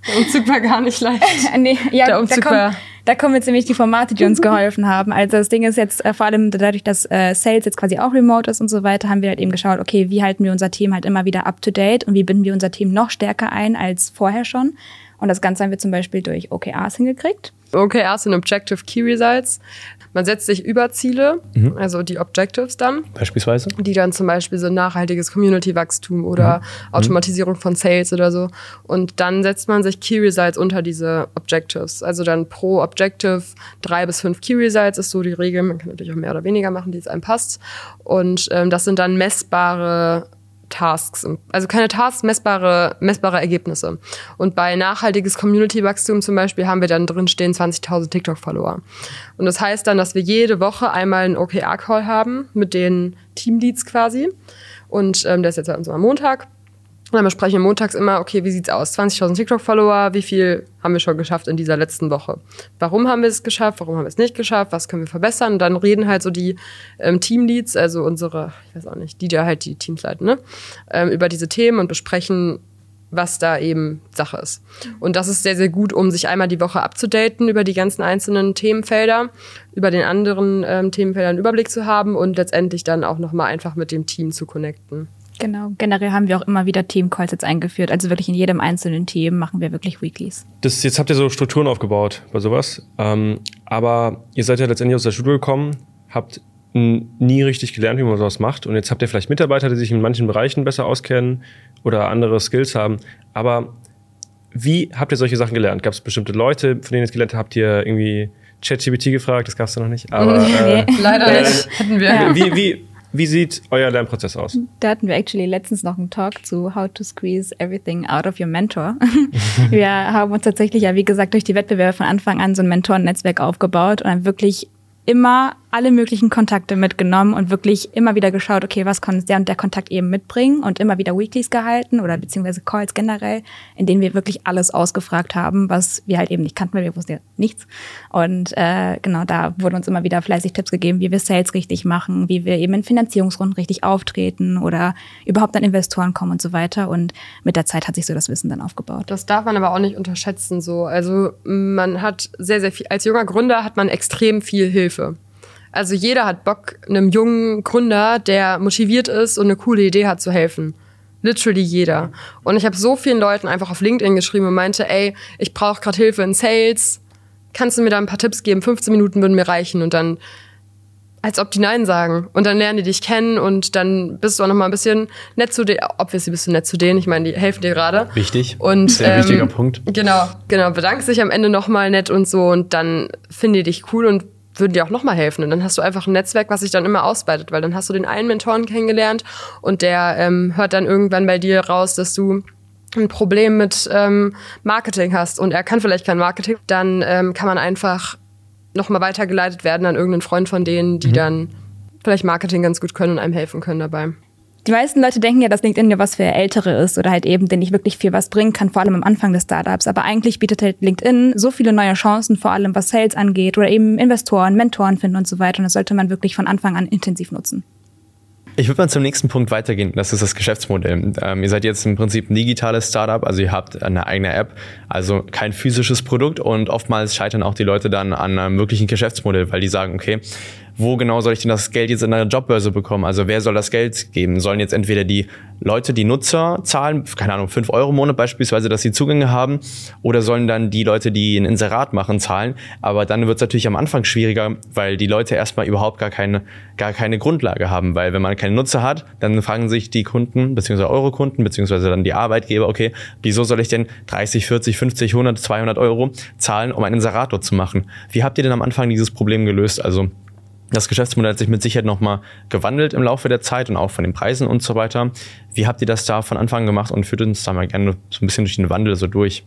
Der Umzug war gar nicht leicht. <laughs> nee, ja, Der Umzug da, kommen, da kommen jetzt nämlich die Formate, die uns <laughs> geholfen haben. Also das Ding ist jetzt äh, vor allem dadurch, dass äh, Sales jetzt quasi auch remote ist und so weiter, haben wir halt eben geschaut, okay, wie halten wir unser Team halt immer wieder up to date und wie binden wir unser Team noch stärker ein als vorher schon. Und das Ganze haben wir zum Beispiel durch OKRs hingekriegt. OKRs sind Objective Key Results. Man setzt sich über Ziele, mhm. also die Objectives dann. Beispielsweise? Die dann zum Beispiel so nachhaltiges Community-Wachstum oder mhm. Automatisierung von Sales oder so. Und dann setzt man sich Key Results unter diese Objectives. Also dann pro Objective drei bis fünf Key Results ist so die Regel. Man kann natürlich auch mehr oder weniger machen, die es einem passt. Und ähm, das sind dann messbare Tasks, also keine Tasks, messbare, messbare Ergebnisse. Und bei nachhaltiges Community-Wachstum zum Beispiel haben wir dann drin stehen 20.000 TikTok-Follower. Und das heißt dann, dass wir jede Woche einmal einen OKR-Call haben mit den Teamleads quasi. Und ähm, der ist jetzt bei uns am Montag. Und dann besprechen wir montags immer, okay, wie sieht's aus? 20.000 TikTok-Follower, wie viel haben wir schon geschafft in dieser letzten Woche? Warum haben wir es geschafft? Warum haben wir es nicht geschafft? Was können wir verbessern? Und dann reden halt so die ähm, Teamleads, also unsere, ich weiß auch nicht, die ja halt die Teams leiten, ne? Ähm, über diese Themen und besprechen, was da eben Sache ist. Und das ist sehr, sehr gut, um sich einmal die Woche abzudaten über die ganzen einzelnen Themenfelder, über den anderen ähm, Themenfeldern Überblick zu haben und letztendlich dann auch nochmal einfach mit dem Team zu connecten. Genau. Generell haben wir auch immer wieder Team-Calls jetzt eingeführt. Also wirklich in jedem einzelnen Team machen wir wirklich Weeklies. Das, jetzt habt ihr so Strukturen aufgebaut bei sowas. Ähm, aber ihr seid ja letztendlich aus der Schule gekommen, habt nie richtig gelernt, wie man sowas macht. Und jetzt habt ihr vielleicht Mitarbeiter, die sich in manchen Bereichen besser auskennen oder andere Skills haben. Aber wie habt ihr solche Sachen gelernt? Gab es bestimmte Leute, von denen ihr es gelernt habt? Habt ihr irgendwie ChatGPT gefragt? Das gab es noch nicht. Aber, <laughs> äh, Leider nicht. Hatten wir. Wie, wie, wie sieht euer Lernprozess aus? Da hatten wir actually letztens noch einen Talk zu How to Squeeze Everything Out of Your Mentor. <laughs> wir haben uns tatsächlich ja, wie gesagt, durch die Wettbewerbe von Anfang an so ein Mentorennetzwerk aufgebaut und dann wirklich immer alle möglichen Kontakte mitgenommen und wirklich immer wieder geschaut, okay, was kann der und der Kontakt eben mitbringen und immer wieder Weeklies gehalten oder beziehungsweise Calls generell, in denen wir wirklich alles ausgefragt haben, was wir halt eben nicht kannten, weil wir wussten ja nichts. Und äh, genau, da wurden uns immer wieder fleißig Tipps gegeben, wie wir Sales richtig machen, wie wir eben in Finanzierungsrunden richtig auftreten oder überhaupt an Investoren kommen und so weiter. Und mit der Zeit hat sich so das Wissen dann aufgebaut. Das darf man aber auch nicht unterschätzen so. Also man hat sehr, sehr viel, als junger Gründer hat man extrem viel Hilfe. Also jeder hat Bock, einem jungen Gründer, der motiviert ist und eine coole Idee hat, zu helfen. Literally jeder. Und ich habe so vielen Leuten einfach auf LinkedIn geschrieben und meinte, ey, ich brauche gerade Hilfe in Sales. Kannst du mir da ein paar Tipps geben? 15 Minuten würden mir reichen. Und dann, als ob die Nein sagen. Und dann lernen die dich kennen und dann bist du auch noch mal ein bisschen nett zu denen. Obviously bist du nett zu denen. Ich meine, die helfen dir gerade. Wichtig. Und, Sehr ähm, wichtiger Punkt. Genau, genau. Bedankst dich am Ende noch mal nett und so. Und dann finden die dich cool und würden dir auch nochmal helfen. Und dann hast du einfach ein Netzwerk, was sich dann immer ausweitet, weil dann hast du den einen Mentoren kennengelernt und der ähm, hört dann irgendwann bei dir raus, dass du ein Problem mit ähm, Marketing hast und er kann vielleicht kein Marketing, dann ähm, kann man einfach nochmal weitergeleitet werden an irgendeinen Freund von denen, die mhm. dann vielleicht Marketing ganz gut können und einem helfen können dabei. Die meisten Leute denken ja, dass LinkedIn ja was für Ältere ist oder halt eben, den nicht wirklich viel was bringen kann, vor allem am Anfang des Startups. Aber eigentlich bietet halt LinkedIn so viele neue Chancen, vor allem was Sales angeht oder eben Investoren, Mentoren finden und so weiter. Und das sollte man wirklich von Anfang an intensiv nutzen. Ich würde mal zum nächsten Punkt weitergehen. Das ist das Geschäftsmodell. Ähm, ihr seid jetzt im Prinzip ein digitales Startup, also ihr habt eine eigene App, also kein physisches Produkt und oftmals scheitern auch die Leute dann an einem wirklichen Geschäftsmodell, weil die sagen, okay, wo genau soll ich denn das Geld jetzt in einer Jobbörse bekommen? Also wer soll das Geld geben? Sollen jetzt entweder die Leute, die Nutzer zahlen, keine Ahnung, fünf Euro im Monat beispielsweise, dass sie Zugänge haben, oder sollen dann die Leute, die ein Inserat machen, zahlen? Aber dann wird es natürlich am Anfang schwieriger, weil die Leute erstmal überhaupt gar keine, gar keine Grundlage haben, weil wenn man keine Nutzer hat, dann fragen sich die Kunden, beziehungsweise eure Kunden, beziehungsweise dann die Arbeitgeber, okay, wieso soll ich denn 30, 40, 50, 100, 200 Euro zahlen, um einen Inserator zu machen? Wie habt ihr denn am Anfang dieses Problem gelöst? Also das Geschäftsmodell hat sich mit Sicherheit nochmal gewandelt im Laufe der Zeit und auch von den Preisen und so weiter. Wie habt ihr das da von Anfang gemacht und führt uns da mal gerne so ein bisschen durch den Wandel so durch?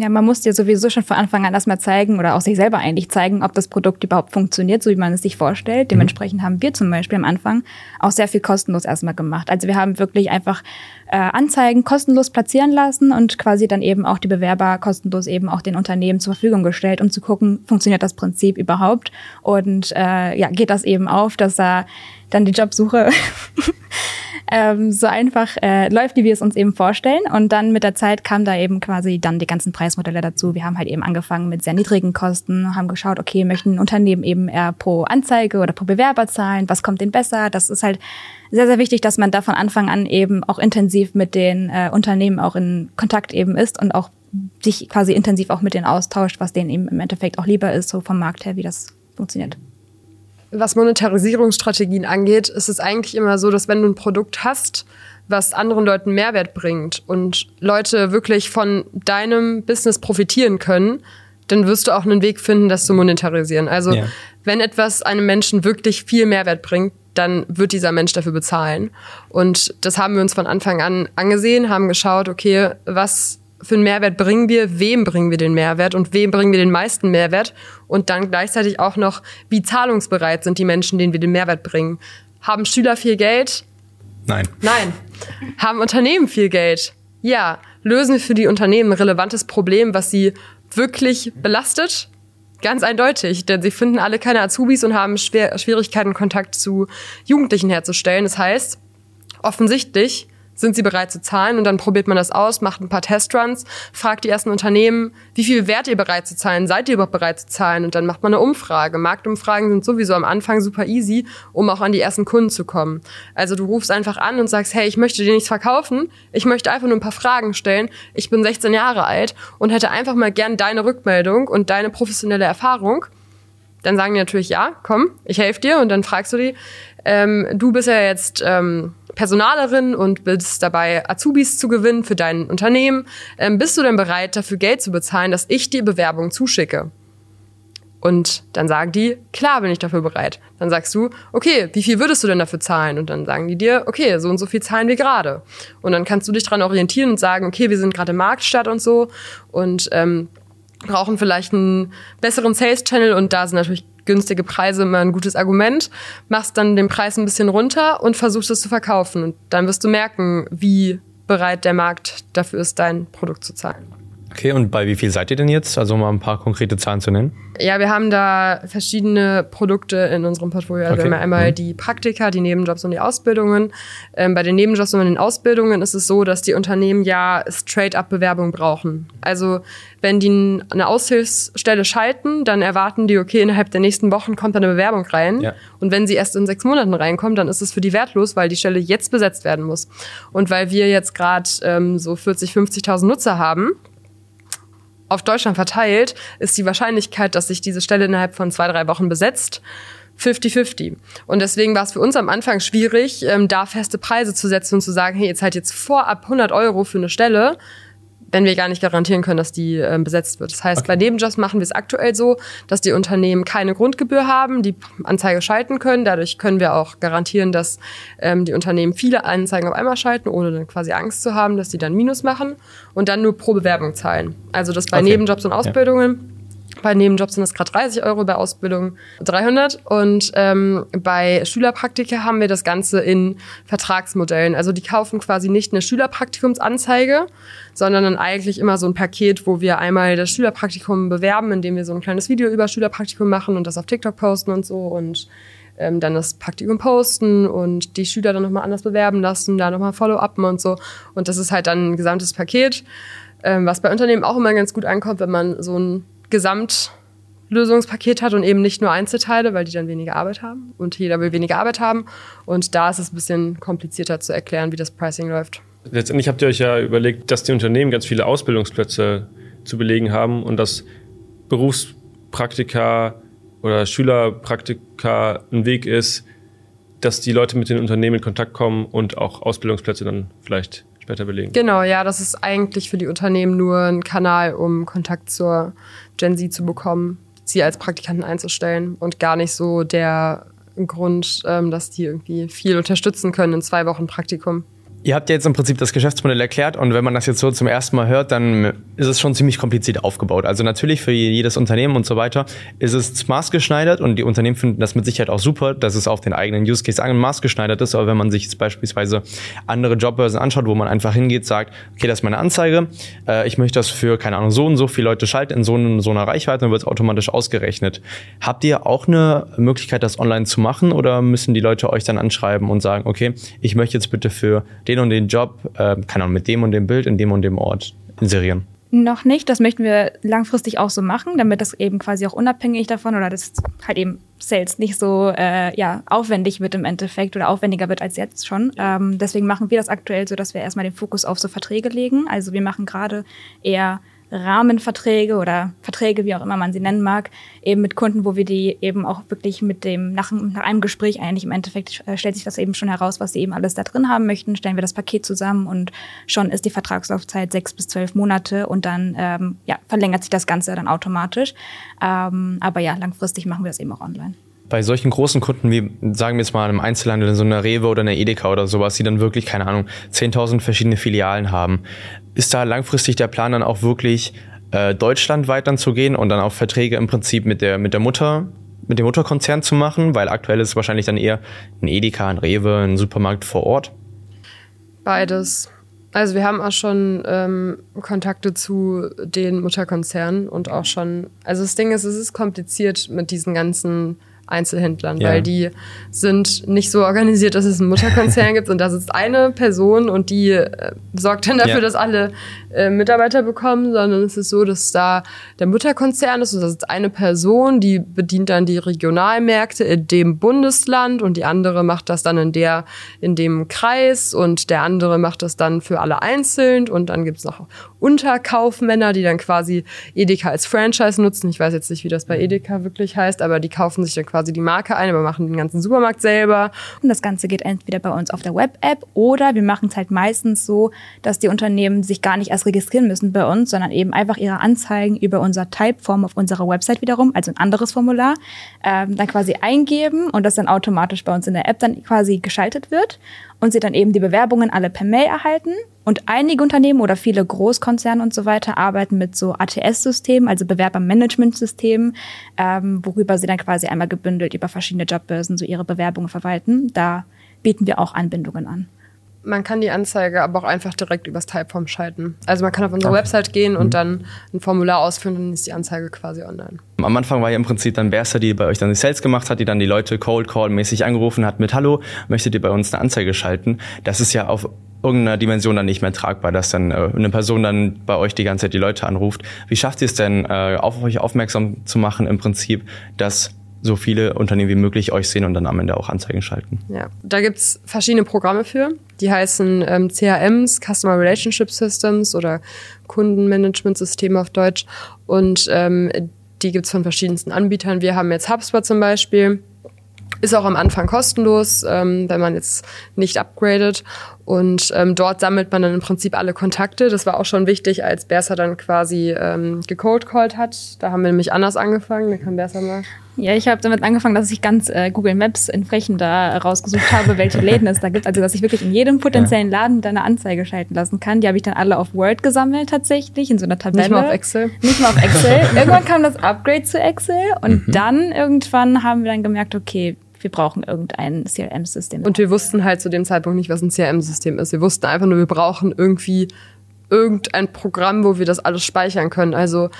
Ja, man muss dir sowieso schon von Anfang an erstmal zeigen oder auch sich selber eigentlich zeigen, ob das Produkt überhaupt funktioniert, so wie man es sich vorstellt. Mhm. Dementsprechend haben wir zum Beispiel am Anfang auch sehr viel kostenlos erstmal gemacht. Also wir haben wirklich einfach äh, Anzeigen kostenlos platzieren lassen und quasi dann eben auch die Bewerber kostenlos eben auch den Unternehmen zur Verfügung gestellt, um zu gucken, funktioniert das Prinzip überhaupt und äh, ja, geht das eben auf, dass da dann die Jobsuche <laughs> ähm, so einfach äh, läuft, wie wir es uns eben vorstellen. Und dann mit der Zeit kam da eben quasi dann die ganzen Preismodelle dazu. Wir haben halt eben angefangen mit sehr niedrigen Kosten, haben geschaut, okay, möchten Unternehmen eben eher pro Anzeige oder pro Bewerber zahlen, was kommt denen besser? Das ist halt sehr, sehr wichtig, dass man da von Anfang an eben auch intensiv mit den äh, Unternehmen auch in Kontakt eben ist und auch sich quasi intensiv auch mit denen austauscht, was denen eben im Endeffekt auch lieber ist, so vom Markt her, wie das funktioniert. Was Monetarisierungsstrategien angeht, ist es eigentlich immer so, dass wenn du ein Produkt hast, was anderen Leuten Mehrwert bringt und Leute wirklich von deinem Business profitieren können, dann wirst du auch einen Weg finden, das zu monetarisieren. Also ja. wenn etwas einem Menschen wirklich viel Mehrwert bringt, dann wird dieser Mensch dafür bezahlen. Und das haben wir uns von Anfang an angesehen, haben geschaut, okay, was für einen Mehrwert bringen wir, wem bringen wir den Mehrwert und wem bringen wir den meisten Mehrwert und dann gleichzeitig auch noch, wie zahlungsbereit sind die Menschen, denen wir den Mehrwert bringen. Haben Schüler viel Geld? Nein. Nein. Haben Unternehmen viel Geld? Ja. Lösen wir für die Unternehmen ein relevantes Problem, was sie wirklich belastet? Ganz eindeutig, denn sie finden alle keine Azubis und haben Schwer Schwierigkeiten, Kontakt zu Jugendlichen herzustellen. Das heißt, offensichtlich sind sie bereit zu zahlen und dann probiert man das aus, macht ein paar Testruns, fragt die ersten Unternehmen, wie viel Wert ihr bereit zu zahlen, seid ihr überhaupt bereit zu zahlen und dann macht man eine Umfrage. Marktumfragen sind sowieso am Anfang super easy, um auch an die ersten Kunden zu kommen. Also du rufst einfach an und sagst, hey, ich möchte dir nichts verkaufen, ich möchte einfach nur ein paar Fragen stellen, ich bin 16 Jahre alt und hätte einfach mal gern deine Rückmeldung und deine professionelle Erfahrung. Dann sagen die natürlich, ja, komm, ich helfe dir und dann fragst du die, ähm, du bist ja jetzt ähm, Personalerin und bist dabei, Azubis zu gewinnen für dein Unternehmen. Ähm, bist du denn bereit, dafür Geld zu bezahlen, dass ich dir Bewerbung zuschicke? Und dann sagen die, klar bin ich dafür bereit. Dann sagst du, okay, wie viel würdest du denn dafür zahlen? Und dann sagen die dir, okay, so und so viel zahlen wir gerade. Und dann kannst du dich dran orientieren und sagen, okay, wir sind gerade Marktstadt und so und ähm, brauchen vielleicht einen besseren Sales-Channel und da sind natürlich günstige Preise immer ein gutes Argument, machst dann den Preis ein bisschen runter und versuchst es zu verkaufen. Und dann wirst du merken, wie bereit der Markt dafür ist, dein Produkt zu zahlen. Okay, und bei wie viel seid ihr denn jetzt? Also um mal ein paar konkrete Zahlen zu nennen. Ja, wir haben da verschiedene Produkte in unserem Portfolio. Also okay. wir haben einmal mhm. die Praktika, die Nebenjobs und die Ausbildungen. Ähm, bei den Nebenjobs und den Ausbildungen ist es so, dass die Unternehmen ja straight-up Bewerbung brauchen. Also wenn die eine Aushilfsstelle schalten, dann erwarten die, okay, innerhalb der nächsten Wochen kommt da eine Bewerbung rein. Ja. Und wenn sie erst in sechs Monaten reinkommt, dann ist es für die wertlos, weil die Stelle jetzt besetzt werden muss. Und weil wir jetzt gerade ähm, so 40, 50.000 Nutzer haben, auf Deutschland verteilt, ist die Wahrscheinlichkeit, dass sich diese Stelle innerhalb von zwei, drei Wochen besetzt, 50-50. Und deswegen war es für uns am Anfang schwierig, ähm, da feste Preise zu setzen und zu sagen, hey, jetzt halt jetzt vorab 100 Euro für eine Stelle wenn wir gar nicht garantieren können, dass die äh, besetzt wird. Das heißt, okay. bei Nebenjobs machen wir es aktuell so, dass die Unternehmen keine Grundgebühr haben, die Anzeige schalten können. Dadurch können wir auch garantieren, dass ähm, die Unternehmen viele Anzeigen auf einmal schalten, ohne dann quasi Angst zu haben, dass die dann Minus machen und dann nur pro Bewerbung zahlen. Also das bei okay. Nebenjobs und Ausbildungen. Ja bei Nebenjobs sind es gerade 30 Euro, bei Ausbildung 300. Und ähm, bei Schülerpraktika haben wir das Ganze in Vertragsmodellen. Also die kaufen quasi nicht eine Schülerpraktikumsanzeige, sondern dann eigentlich immer so ein Paket, wo wir einmal das Schülerpraktikum bewerben, indem wir so ein kleines Video über Schülerpraktikum machen und das auf TikTok posten und so und ähm, dann das Praktikum posten und die Schüler dann nochmal anders bewerben lassen, da nochmal Follow-upen und so. Und das ist halt dann ein gesamtes Paket, ähm, was bei Unternehmen auch immer ganz gut ankommt, wenn man so ein Gesamtlösungspaket hat und eben nicht nur Einzelteile, weil die dann weniger Arbeit haben und jeder will weniger Arbeit haben. Und da ist es ein bisschen komplizierter zu erklären, wie das Pricing läuft. Letztendlich habt ihr euch ja überlegt, dass die Unternehmen ganz viele Ausbildungsplätze zu belegen haben und dass Berufspraktika oder Schülerpraktika ein Weg ist, dass die Leute mit den Unternehmen in Kontakt kommen und auch Ausbildungsplätze dann vielleicht später belegen. Genau, ja, das ist eigentlich für die Unternehmen nur ein Kanal, um Kontakt zur Gen Z zu bekommen, sie als Praktikanten einzustellen und gar nicht so der Grund, ähm, dass die irgendwie viel unterstützen können in zwei Wochen Praktikum. Ihr habt ja jetzt im Prinzip das Geschäftsmodell erklärt und wenn man das jetzt so zum ersten Mal hört, dann ist es schon ziemlich kompliziert aufgebaut. Also natürlich für jedes Unternehmen und so weiter ist es maßgeschneidert und die Unternehmen finden das mit Sicherheit auch super, dass es auf den eigenen Use Case maßgeschneidert ist. Aber wenn man sich jetzt beispielsweise andere Jobbörsen anschaut, wo man einfach hingeht, sagt, okay, das ist meine Anzeige, äh, ich möchte das für, keine Ahnung, so und so viele Leute schalten in so, in so einer Reichweite, dann wird es automatisch ausgerechnet. Habt ihr auch eine Möglichkeit, das online zu machen oder müssen die Leute euch dann anschreiben und sagen, okay, ich möchte jetzt bitte für den und den Job, äh, keine Ahnung, mit dem und dem Bild in dem und dem Ort inserieren? Noch nicht. Das möchten wir langfristig auch so machen, damit das eben quasi auch unabhängig davon oder das halt eben Sales nicht so äh, ja, aufwendig wird im Endeffekt oder aufwendiger wird als jetzt schon. Ähm, deswegen machen wir das aktuell so, dass wir erstmal den Fokus auf so Verträge legen. Also wir machen gerade eher Rahmenverträge oder Verträge, wie auch immer man sie nennen mag, eben mit Kunden, wo wir die eben auch wirklich mit dem, nach, nach einem Gespräch eigentlich im Endeffekt äh, stellt sich das eben schon heraus, was sie eben alles da drin haben möchten, stellen wir das Paket zusammen und schon ist die Vertragslaufzeit sechs bis zwölf Monate und dann ähm, ja, verlängert sich das Ganze dann automatisch. Ähm, aber ja, langfristig machen wir das eben auch online bei solchen großen Kunden wie, sagen wir jetzt mal, im Einzelhandel, in so einer Rewe oder einer Edeka oder sowas, die dann wirklich, keine Ahnung, 10.000 verschiedene Filialen haben, ist da langfristig der Plan dann auch wirklich äh, deutschlandweit dann zu gehen und dann auch Verträge im Prinzip mit der, mit der Mutter, mit dem Mutterkonzern zu machen? Weil aktuell ist es wahrscheinlich dann eher ein Edeka, ein Rewe, ein Supermarkt vor Ort. Beides. Also wir haben auch schon ähm, Kontakte zu den Mutterkonzernen und auch schon, also das Ding ist, es ist kompliziert mit diesen ganzen Einzelhändlern, ja. weil die sind nicht so organisiert, dass es einen Mutterkonzern <laughs> gibt und da sitzt eine Person und die äh, sorgt dann dafür, ja. dass alle äh, Mitarbeiter bekommen, sondern es ist so, dass da der Mutterkonzern ist und das ist eine Person, die bedient dann die Regionalmärkte in dem Bundesland und die andere macht das dann in der in dem Kreis und der andere macht das dann für alle einzeln und dann gibt es noch Unterkaufmänner, die dann quasi Edeka als Franchise nutzen. Ich weiß jetzt nicht, wie das bei Edeka wirklich heißt, aber die kaufen sich dann quasi quasi die Marke ein, aber machen den ganzen Supermarkt selber. Und das Ganze geht entweder bei uns auf der Web-App oder wir machen es halt meistens so, dass die Unternehmen sich gar nicht erst registrieren müssen bei uns, sondern eben einfach ihre Anzeigen über unser Typeform auf unserer Website wiederum, also ein anderes Formular, ähm, dann quasi eingeben und das dann automatisch bei uns in der App dann quasi geschaltet wird und sie dann eben die Bewerbungen alle per Mail erhalten. Und einige Unternehmen oder viele Großkonzerne und so weiter arbeiten mit so ATS-Systemen, also Bewerbermanagement-Systemen, ähm, worüber sie dann quasi einmal gebündelt über verschiedene Jobbörsen so ihre Bewerbungen verwalten. Da bieten wir auch Anbindungen an. Man kann die Anzeige aber auch einfach direkt übers Typeform schalten. Also man kann auf unsere okay. Website gehen und mhm. dann ein Formular ausfüllen und dann ist die Anzeige quasi online. Am Anfang war ja im Prinzip dann Berster, die bei euch dann die Sales gemacht hat, die dann die Leute Cold Call mäßig angerufen hat mit Hallo, möchtet ihr bei uns eine Anzeige schalten? Das ist ja auf irgendeiner Dimension dann nicht mehr tragbar, dass dann äh, eine Person dann bei euch die ganze Zeit die Leute anruft. Wie schafft ihr es denn, äh, auf euch aufmerksam zu machen im Prinzip, dass so viele Unternehmen wie möglich euch sehen und dann am Ende auch Anzeigen schalten. Ja, da gibt's verschiedene Programme für. Die heißen ähm, CRMs, Customer Relationship Systems oder Kundenmanagement-Systeme auf Deutsch. Und ähm, die gibt's von verschiedensten Anbietern. Wir haben jetzt HubSpot zum Beispiel. Ist auch am Anfang kostenlos, ähm, wenn man jetzt nicht upgradet. Und ähm, dort sammelt man dann im Prinzip alle Kontakte. Das war auch schon wichtig, als Bersa dann quasi ähm, gecold-called hat. Da haben wir nämlich anders angefangen. Da kann Bersa mal ja, ich habe damit angefangen, dass ich ganz äh, Google Maps entsprechend da rausgesucht habe, welche Läden es da gibt. Also dass ich wirklich in jedem potenziellen Laden deine Anzeige schalten lassen kann. Die habe ich dann alle auf Word gesammelt tatsächlich, in so einer Tabelle. Nicht mal auf Excel? Nicht mal auf Excel. <laughs> irgendwann kam das Upgrade zu Excel und mhm. dann irgendwann haben wir dann gemerkt, okay, wir brauchen irgendein CRM-System. Und wir wussten halt zu dem Zeitpunkt nicht, was ein CRM-System ist. Wir wussten einfach nur, wir brauchen irgendwie irgendein Programm, wo wir das alles speichern können. Also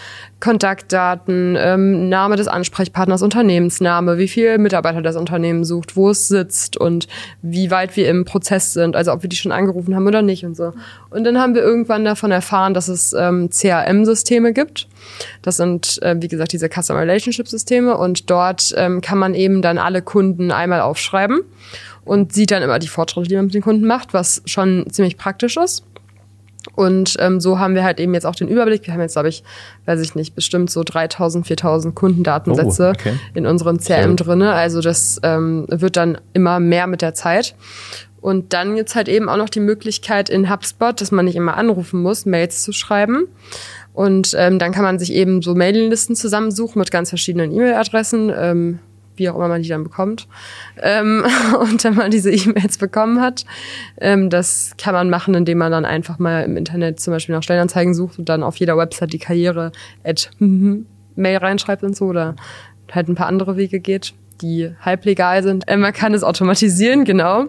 Kontaktdaten, ähm, Name des Ansprechpartners, Unternehmensname, wie viele Mitarbeiter das Unternehmen sucht, wo es sitzt und wie weit wir im Prozess sind, also ob wir die schon angerufen haben oder nicht und so. Und dann haben wir irgendwann davon erfahren, dass es ähm, CRM-Systeme gibt. Das sind, äh, wie gesagt, diese Customer Relationship Systeme und dort ähm, kann man eben dann alle Kunden einmal aufschreiben und sieht dann immer die Fortschritte, die man mit den Kunden macht, was schon ziemlich praktisch ist. Und ähm, so haben wir halt eben jetzt auch den Überblick. Wir haben jetzt, glaube ich, weiß ich nicht, bestimmt so 3000, 4000 Kundendatensätze oh, okay. in unserem CRM drinne. Also das ähm, wird dann immer mehr mit der Zeit. Und dann gibt's halt eben auch noch die Möglichkeit in HubSpot, dass man nicht immer anrufen muss, Mails zu schreiben. Und ähm, dann kann man sich eben so Mailinglisten zusammensuchen mit ganz verschiedenen E-Mail-Adressen. Ähm, wie auch immer man die dann bekommt. Ähm, <laughs> und wenn man diese E-Mails bekommen hat, ähm, das kann man machen, indem man dann einfach mal im Internet zum Beispiel nach Stellenanzeigen sucht und dann auf jeder Website die Karriere at <laughs> Mail reinschreibt und so oder halt ein paar andere Wege geht, die halblegal sind. Ähm, man kann es automatisieren, genau.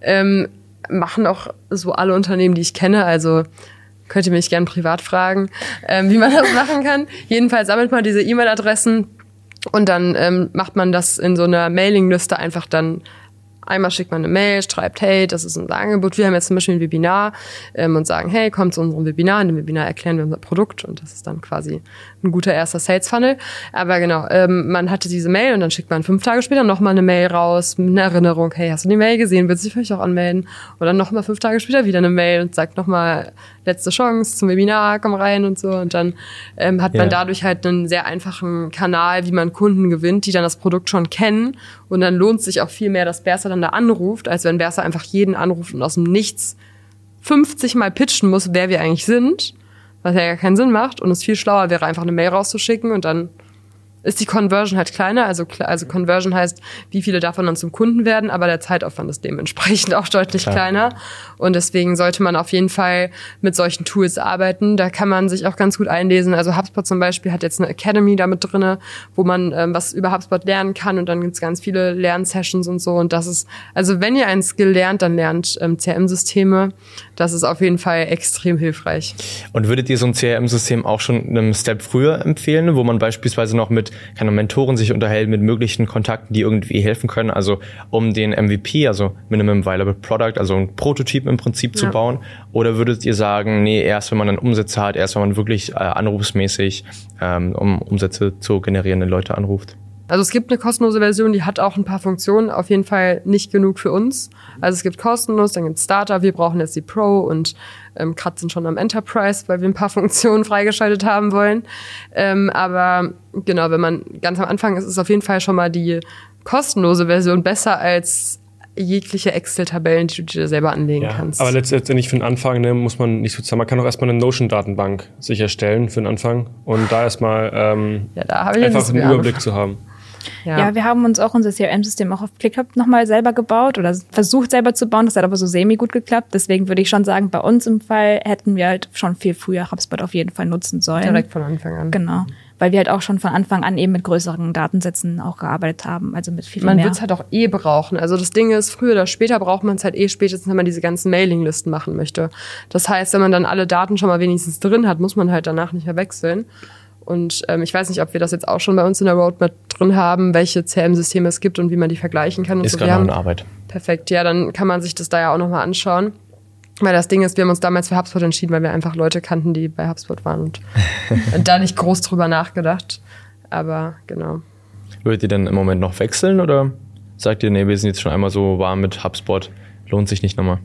Ähm, machen auch so alle Unternehmen, die ich kenne, also könnt ihr mich gerne privat fragen, ähm, wie man das <laughs> machen kann. Jedenfalls sammelt man diese E-Mail-Adressen und dann ähm, macht man das in so einer Mailingliste einfach dann Einmal schickt man eine Mail, schreibt, hey, das ist unser Angebot. Wir haben jetzt zum Beispiel ein Webinar ähm, und sagen, hey, kommt zu unserem Webinar. In dem Webinar erklären wir unser Produkt und das ist dann quasi ein guter erster Sales Funnel. Aber genau, ähm, man hatte diese Mail und dann schickt man fünf Tage später nochmal eine Mail raus mit einer Erinnerung, hey, hast du die Mail gesehen? Willst du dich vielleicht auch anmelden? Dann nochmal fünf Tage später wieder eine Mail und sagt nochmal, letzte Chance zum Webinar, komm rein und so. Und dann ähm, hat man Ja. dadurch halt einen sehr einfachen Kanal, wie man Kunden gewinnt, die dann das Produkt schon kennen. Und dann lohnt sich auch viel mehr, dass Berser dann da anruft, als wenn Berser einfach jeden anruft und aus dem Nichts 50 Mal pitchen muss, wer wir eigentlich sind, was ja gar keinen Sinn macht. Und es viel schlauer wäre, einfach eine Mail rauszuschicken und dann ist die Conversion halt kleiner. Also, also Conversion heißt, wie viele davon dann zum Kunden werden, aber der Zeitaufwand ist dementsprechend <laughs> auch deutlich Klar. kleiner. Und deswegen sollte man auf jeden Fall mit solchen Tools arbeiten. Da kann man sich auch ganz gut einlesen. Also HubSpot zum Beispiel hat jetzt eine Academy damit drinne, wo man ähm, was über HubSpot lernen kann und dann gibt's ganz viele Lernsessions und so. Und das ist, also wenn ihr einen Skill lernt, dann lernt ähm, CRM-Systeme. Das ist auf jeden Fall extrem hilfreich. Und würdet ihr so ein CRM-System auch schon einen Step früher empfehlen, wo man beispielsweise noch mit keine Mentoren sich unterhält, mit möglichen Kontakten, die irgendwie helfen können, also um den MVP, also Minimum Viable Product, also ein Prototyp im Prinzip zu Ja. bauen? Oder würdet ihr sagen, nee, erst wenn man dann Umsätze hat, erst wenn man wirklich äh, anrufsmäßig, ähm, um Umsätze zu generierende Leute anruft? Also es gibt eine kostenlose Version, die hat auch ein paar Funktionen, auf jeden Fall nicht genug für uns. Also es gibt kostenlos, dann gibt Starter, wir brauchen jetzt die Pro und ähm, kratzen schon am Enterprise, weil wir ein paar <laughs> Funktionen freigeschaltet haben wollen. Ähm, aber genau, wenn man ganz am Anfang ist, ist auf jeden Fall schon mal die kostenlose Version besser als jegliche Excel-Tabellen, die du dir selber anlegen Ja, kannst. aber letztendlich für den Anfang ne, muss man nicht so zahlen. Man kann auch erstmal eine Notion-Datenbank sich erstellen für den Anfang und da erstmal ähm, ja, da einfach einen. Überblick zu haben. Ja. Ja, wir haben uns auch unser CRM-System auch auf ClickUp nochmal selber gebaut oder versucht selber zu bauen. Das hat aber so semi gut geklappt. Deswegen würde ich schon sagen, bei uns im Fall hätten wir halt schon viel früher HubSpot auf jeden Fall nutzen sollen. direkt von Anfang an. Genau. Weil wir halt auch schon von Anfang an eben mit größeren Datensätzen auch gearbeitet haben. Also mit viel, Man mehr. wird es halt auch eh brauchen. Also das Ding ist, früher oder später braucht man es halt eh spätestens, wenn man diese ganzen Mailinglisten machen möchte. Das heißt, wenn man dann alle Daten schon mal wenigstens drin hat, muss man halt danach nicht mehr wechseln. Und ähm, ich weiß nicht, ob wir das jetzt auch schon bei uns in der Roadmap drin haben, welche CRM-Systeme es gibt und wie man die vergleichen kann. Und Ist so. gerade eine Arbeit. perfekt, ja, dann kann man sich das da ja auch nochmal anschauen. Weil das Ding ist, wir haben uns damals für HubSpot entschieden, weil wir einfach Leute kannten, die bei HubSpot waren und <laughs> da nicht groß drüber nachgedacht. Aber genau. Würdet ihr denn im Moment noch wechseln oder sagt ihr, nee, wir sind jetzt schon einmal so warm mit HubSpot, lohnt sich nicht nochmal?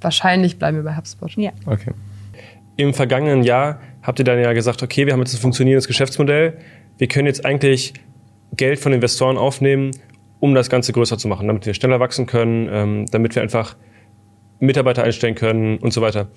Wahrscheinlich bleiben wir bei HubSpot. ja. Okay. Im vergangenen Jahr habt ihr dann ja gesagt, okay, wir haben jetzt ein funktionierendes Geschäftsmodell. Wir können jetzt eigentlich Geld von Investoren aufnehmen, um das Ganze größer zu machen, damit wir schneller wachsen können, ähm, damit wir einfach Mitarbeiter einstellen können und so weiter.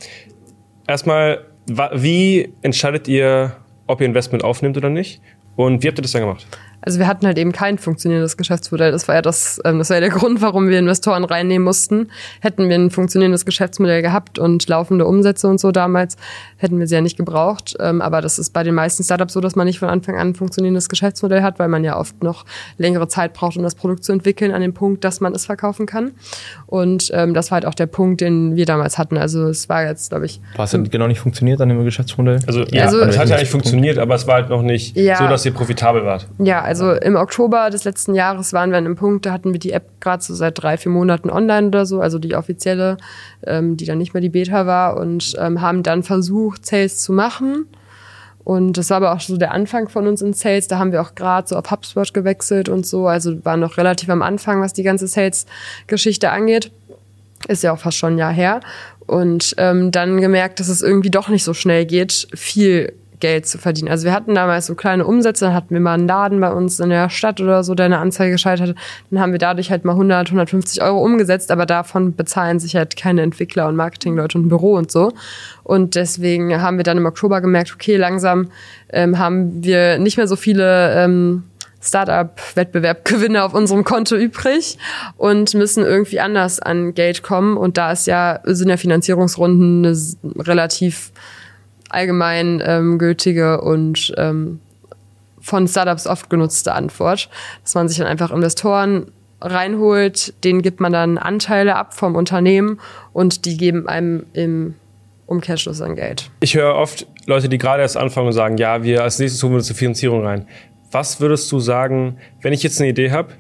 Erstmal, wie entscheidet ihr, ob ihr Investment aufnimmt oder nicht? Und wie habt ihr das dann gemacht? Also wir hatten halt eben kein funktionierendes Geschäftsmodell. Das war ja das, ähm, das war ja der Grund, warum wir Investoren reinnehmen mussten. Hätten wir ein funktionierendes Geschäftsmodell gehabt und laufende Umsätze und so damals, hätten wir sie ja nicht gebraucht. Ähm, aber das ist bei den meisten Startups so, dass man nicht von Anfang an ein funktionierendes Geschäftsmodell hat, weil man ja oft noch längere Zeit braucht, um das Produkt zu entwickeln, an dem Punkt, dass man es verkaufen kann. Und ähm, das war halt auch der Punkt, den wir damals hatten. Also es war jetzt, glaube ich, Was hat genau nicht funktioniert an dem Geschäftsmodell? Also, Ja, also- es hat ja eigentlich funktioniert, aber es war halt noch nicht Ja. so, dass ihr profitabel wart. Ja, also im Oktober des letzten Jahres waren wir an einem Punkt, da hatten wir die App gerade so seit drei, vier Monaten online oder so, also die offizielle, ähm, die dann nicht mehr die Beta war und ähm, haben dann versucht, Sales zu machen. Und das war aber auch so der Anfang von uns in Sales. Da haben wir auch gerade so auf HubSpot gewechselt und so. Also waren noch relativ am Anfang, was die ganze Sales-Geschichte angeht. Ist ja auch fast schon ein Jahr her. Und ähm, dann gemerkt, dass es irgendwie doch nicht so schnell geht, viel Geld zu verdienen. Also wir hatten damals so kleine Umsätze, dann hatten wir mal einen Laden bei uns in der Stadt oder so, der eine Anzeige geschaltet hat. Dann haben wir dadurch halt mal 100, 150 Euro umgesetzt, aber davon bezahlen sich halt keine Entwickler und Marketingleute und ein Büro und so. Und deswegen haben wir dann im Oktober gemerkt, okay, langsam ähm, haben wir nicht mehr so viele ähm, Startup-Wettbewerbgewinne auf unserem Konto übrig und müssen irgendwie anders an Geld kommen. Und da ist ja, sind ja Finanzierungsrunden eine relativ allgemein ähm, gültige und ähm, von Startups oft genutzte Antwort, dass man sich dann einfach Investoren reinholt, denen gibt man dann Anteile ab vom Unternehmen und die geben einem im Umkehrschluss dann Geld. Ich höre oft Leute, die gerade erst anfangen und sagen, ja, wir als nächstes holen wir uns eine Finanzierung rein. Was würdest du sagen, wenn ich jetzt eine Idee habe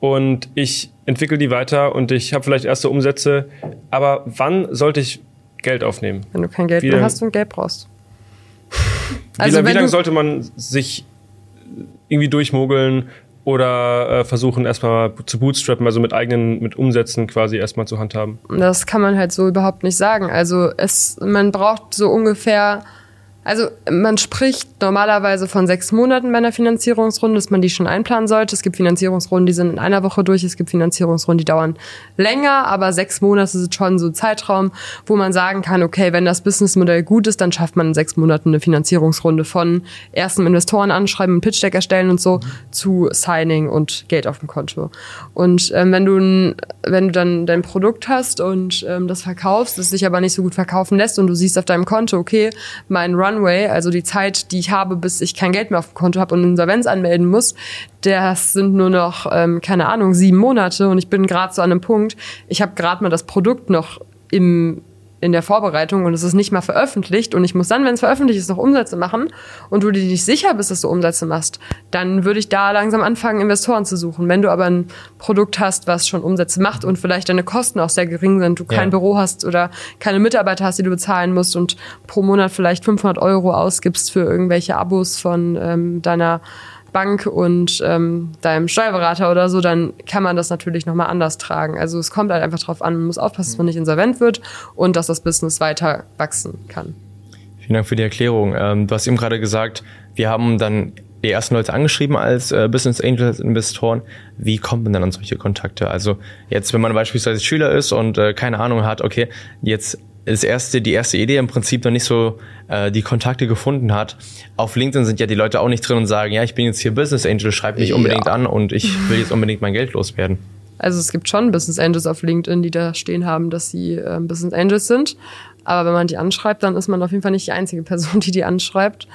und ich entwickle die weiter und ich habe vielleicht erste Umsätze, aber wann sollte ich Geld aufnehmen? Wenn du kein Geld Wie mehr hast und Geld brauchst. Wie, Also wie lange sollte man sich irgendwie durchmogeln, oder äh, versuchen erstmal zu bootstrappen, also mit eigenen, mit Umsätzen quasi erstmal zu handhaben? Das kann man halt so überhaupt nicht sagen. Also es, man braucht so ungefähr also man spricht normalerweise von sechs Monaten bei einer Finanzierungsrunde, dass man die schon einplanen sollte. Es gibt Finanzierungsrunden, die sind in einer Woche durch. Es gibt Finanzierungsrunden, die dauern länger, aber sechs Monate ist schon so ein Zeitraum, wo man sagen kann, okay, wenn das Businessmodell gut ist, dann schafft man in sechs Monaten eine Finanzierungsrunde von ersten Investoren anschreiben, einen Pitch Deck erstellen und so zu Signing und Geld auf dem Konto. Und ähm, wenn du wenn du dann dein Produkt hast und ähm, das verkaufst, es sich aber nicht so gut verkaufen lässt und du siehst auf deinem Konto, okay, mein Run Runway, also die Zeit, die ich habe, bis ich kein Geld mehr auf dem Konto habe und Insolvenz anmelden muss, das sind nur noch, ähm, keine Ahnung, sieben Monate. Und ich bin gerade so an einem Punkt, ich habe gerade mal das Produkt noch im in der Vorbereitung und es ist nicht mal veröffentlicht und ich muss dann, wenn es veröffentlicht ist, noch Umsätze machen und du dir nicht sicher bist, dass du Umsätze machst, dann würde ich da langsam anfangen, Investoren zu suchen. Wenn du aber ein Produkt hast, was schon Umsätze macht und vielleicht deine Kosten auch sehr gering sind, du kein ja. Büro hast oder keine Mitarbeiter hast, die du bezahlen musst und pro Monat vielleicht 500 Euro ausgibst für irgendwelche Abos von ähm, deiner Bank und ähm, deinem Steuerberater oder so, dann kann man das natürlich nochmal anders tragen. Also es kommt halt einfach drauf an, man muss aufpassen, dass man nicht insolvent wird und dass das Business weiter wachsen kann. Vielen Dank für die Erklärung. Ähm, du hast eben gerade gesagt, wir haben dann die ersten Leute angeschrieben als äh, Business Angels Investoren. Wie kommt man dann an solche Kontakte? Also jetzt, wenn man beispielsweise Schüler ist und äh, keine Ahnung hat, okay, jetzt das erste, die erste Idee im Prinzip noch nicht so äh, die Kontakte gefunden hat. Auf LinkedIn sind ja die Leute auch nicht drin und sagen, ja, ich bin jetzt hier Business Angel, schreib mich ja. unbedingt an und ich will jetzt unbedingt mein Geld loswerden. Also es gibt schon Business Angels auf LinkedIn, die da stehen haben, dass sie äh, Business Angels sind. Aber wenn man die anschreibt, dann ist man auf jeden Fall nicht die einzige Person, die die anschreibt.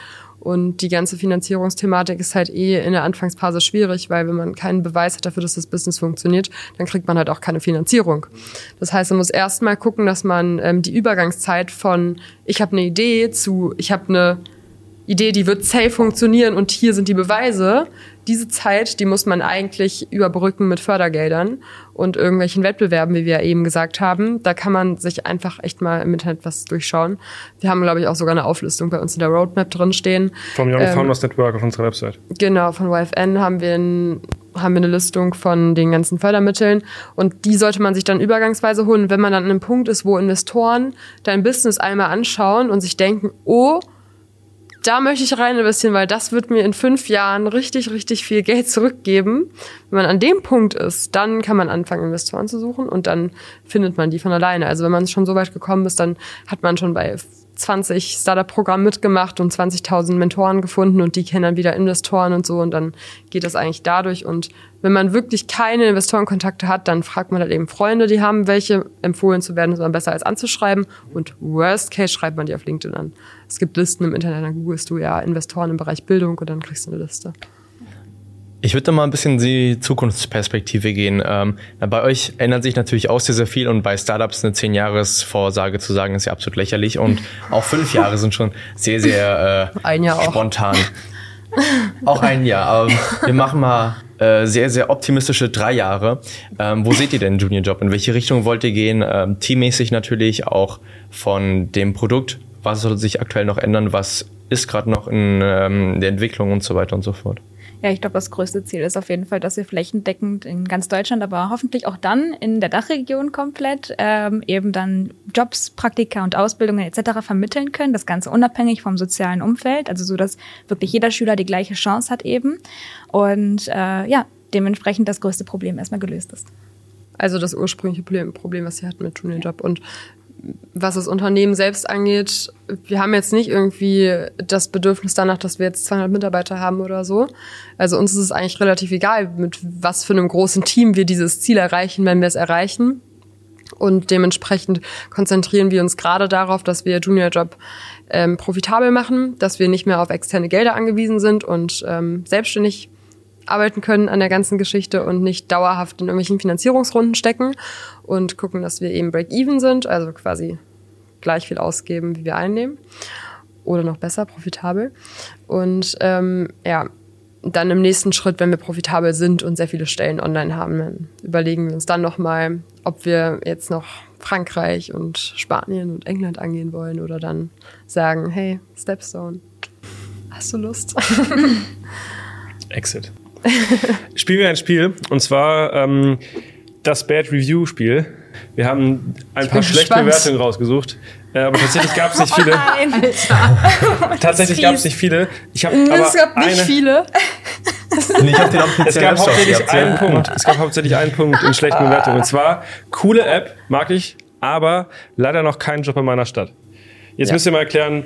Und die ganze Finanzierungsthematik ist halt eh in der Anfangsphase schwierig, weil wenn man keinen Beweis hat dafür, dass das Business funktioniert, dann kriegt man halt auch keine Finanzierung. Das heißt, man muss erstmal gucken, dass man ähm, die Übergangszeit von ich habe eine Idee zu ich habe eine Idee, die wird safe funktionieren und hier sind die Beweise, diese Zeit, die muss man eigentlich überbrücken mit Fördergeldern und irgendwelchen Wettbewerben, wie wir eben gesagt haben. Da kann man sich einfach echt mal im Internet was durchschauen. Wir haben, glaube ich, auch sogar eine Auflistung bei uns in der Roadmap drinstehen. Vom Young ähm, Founders Network auf unserer Website. Genau, von YFN haben wir, ein, haben wir eine Listung von den ganzen Fördermitteln und die sollte man sich dann übergangsweise holen. Wenn man dann an einem Punkt ist, wo Investoren dein Business einmal anschauen und sich denken, oh, da möchte ich rein investieren, weil das wird mir in fünf Jahren richtig, richtig viel Geld <laughs> zurückgeben. Wenn man an dem Punkt ist, dann kann man anfangen, Investoren zu suchen und dann findet man die von alleine. Also wenn man schon so weit gekommen ist, dann hat man schon bei 20 Startup-Programmen mitgemacht und 20.000 Mentoren gefunden und die kennen dann wieder Investoren und so und dann geht das eigentlich dadurch. Und wenn man wirklich keine Investorenkontakte hat, dann fragt man halt eben Freunde, die haben welche. Empfohlen zu werden ist immer besser als anzuschreiben und worst case schreibt man die auf LinkedIn an. Es gibt Listen im Internet, dann googelst du ja Investoren im Bereich Bildung und dann kriegst du eine Liste. Ich würde mal ein bisschen in die Zukunftsperspektive gehen. Ähm, bei euch ändert sich natürlich auch sehr, sehr viel und bei Startups eine 10-Jahres-Vorsage zu sagen, ist ja absolut lächerlich und <laughs> auch fünf Jahre sind schon sehr, sehr äh, ein Jahr spontan. Auch. <laughs> auch ein Jahr. Aber wir machen mal äh, sehr, sehr optimistische drei Jahre. Ähm, wo seht ihr denn Junior Job? In welche Richtung wollt ihr gehen? Ähm, teammäßig natürlich, auch von dem Produkt. Was soll sich aktuell noch ändern? Was ist gerade noch in ähm, der Entwicklung und so weiter und so fort? Ja, ich glaube, das größte Ziel ist auf jeden Fall, dass wir flächendeckend in ganz Deutschland, aber hoffentlich auch dann in der Dachregion komplett ähm, eben dann Jobs, Praktika und Ausbildungen etc. vermitteln können. Das Ganze unabhängig vom sozialen Umfeld, also so, dass wirklich jeder Schüler die gleiche Chance hat eben. Und äh, ja, dementsprechend das größte Problem erstmal gelöst ist. Also das ursprüngliche Problem, was sie hatten mit Junior Job. Und was das Unternehmen selbst angeht, wir haben jetzt nicht irgendwie das Bedürfnis danach, dass wir jetzt 200 Mitarbeiter haben oder so. Also uns ist es eigentlich relativ egal, mit was für einem großen Team wir dieses Ziel erreichen, wenn wir es erreichen. Und dementsprechend konzentrieren wir uns gerade darauf, dass wir Junior Job ähm, profitabel machen, dass wir nicht mehr auf externe Gelder angewiesen sind und ähm, selbstständig arbeiten können an der ganzen Geschichte und nicht dauerhaft in irgendwelchen Finanzierungsrunden stecken und gucken, dass wir eben Break-Even sind, also quasi gleich viel ausgeben, wie wir einnehmen oder noch besser, profitabel. Und ähm, ja, dann im nächsten Schritt, wenn wir profitabel sind und sehr viele Stellen online haben, dann überlegen wir uns dann nochmal, ob wir jetzt noch Frankreich und Spanien und England angehen wollen oder dann sagen, hey, Stepstone, hast du Lust? <laughs> <laughs> Exit. <laughs> spielen wir ein Spiel und zwar ähm, das Bad Review Spiel. Wir haben ein paar schlechte gespannt. Bewertungen rausgesucht. Äh, aber tatsächlich gab es nicht <laughs> viele. Nein, <laughs> tatsächlich gab es nicht viele. Ich hab, aber es gab nicht eine, viele. ich hab den es gab hauptsächlich einen Punkt. Es gab hauptsächlich einen Punkt in schlechten Bewertungen. Und zwar, coole App, mag ich, aber leider noch keinen Job in meiner Stadt. Jetzt ja. müsst ihr mal erklären,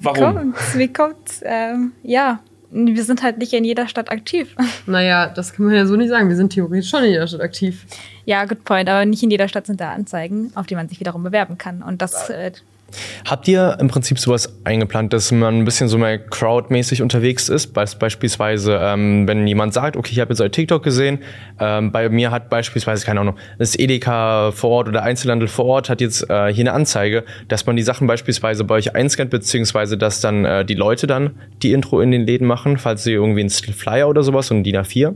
warum. Wie kommt's? Wie kommt's? Ähm, ja, wir sind halt nicht in jeder Stadt aktiv. <laughs> Naja, das kann man ja so nicht sagen. Wir sind theoretisch schon in jeder Stadt aktiv. Ja, good point. Aber nicht in jeder Stadt sind da Anzeigen, auf die man sich wiederum bewerben kann. Und das äh, Habt ihr im Prinzip sowas eingeplant, dass man ein bisschen so mal crowdmäßig unterwegs ist? Beispielsweise, ähm, wenn jemand sagt, okay, ich habe jetzt ein TikTok gesehen, ähm, bei mir hat beispielsweise, keine Ahnung, das Edeka vor Ort oder Einzelhandel vor Ort hat jetzt äh, hier eine Anzeige, dass man die Sachen beispielsweise bei euch einscannt, beziehungsweise dass dann äh, die Leute dann die Intro in den Läden machen, falls sie irgendwie einen Flyer oder sowas und DIN A4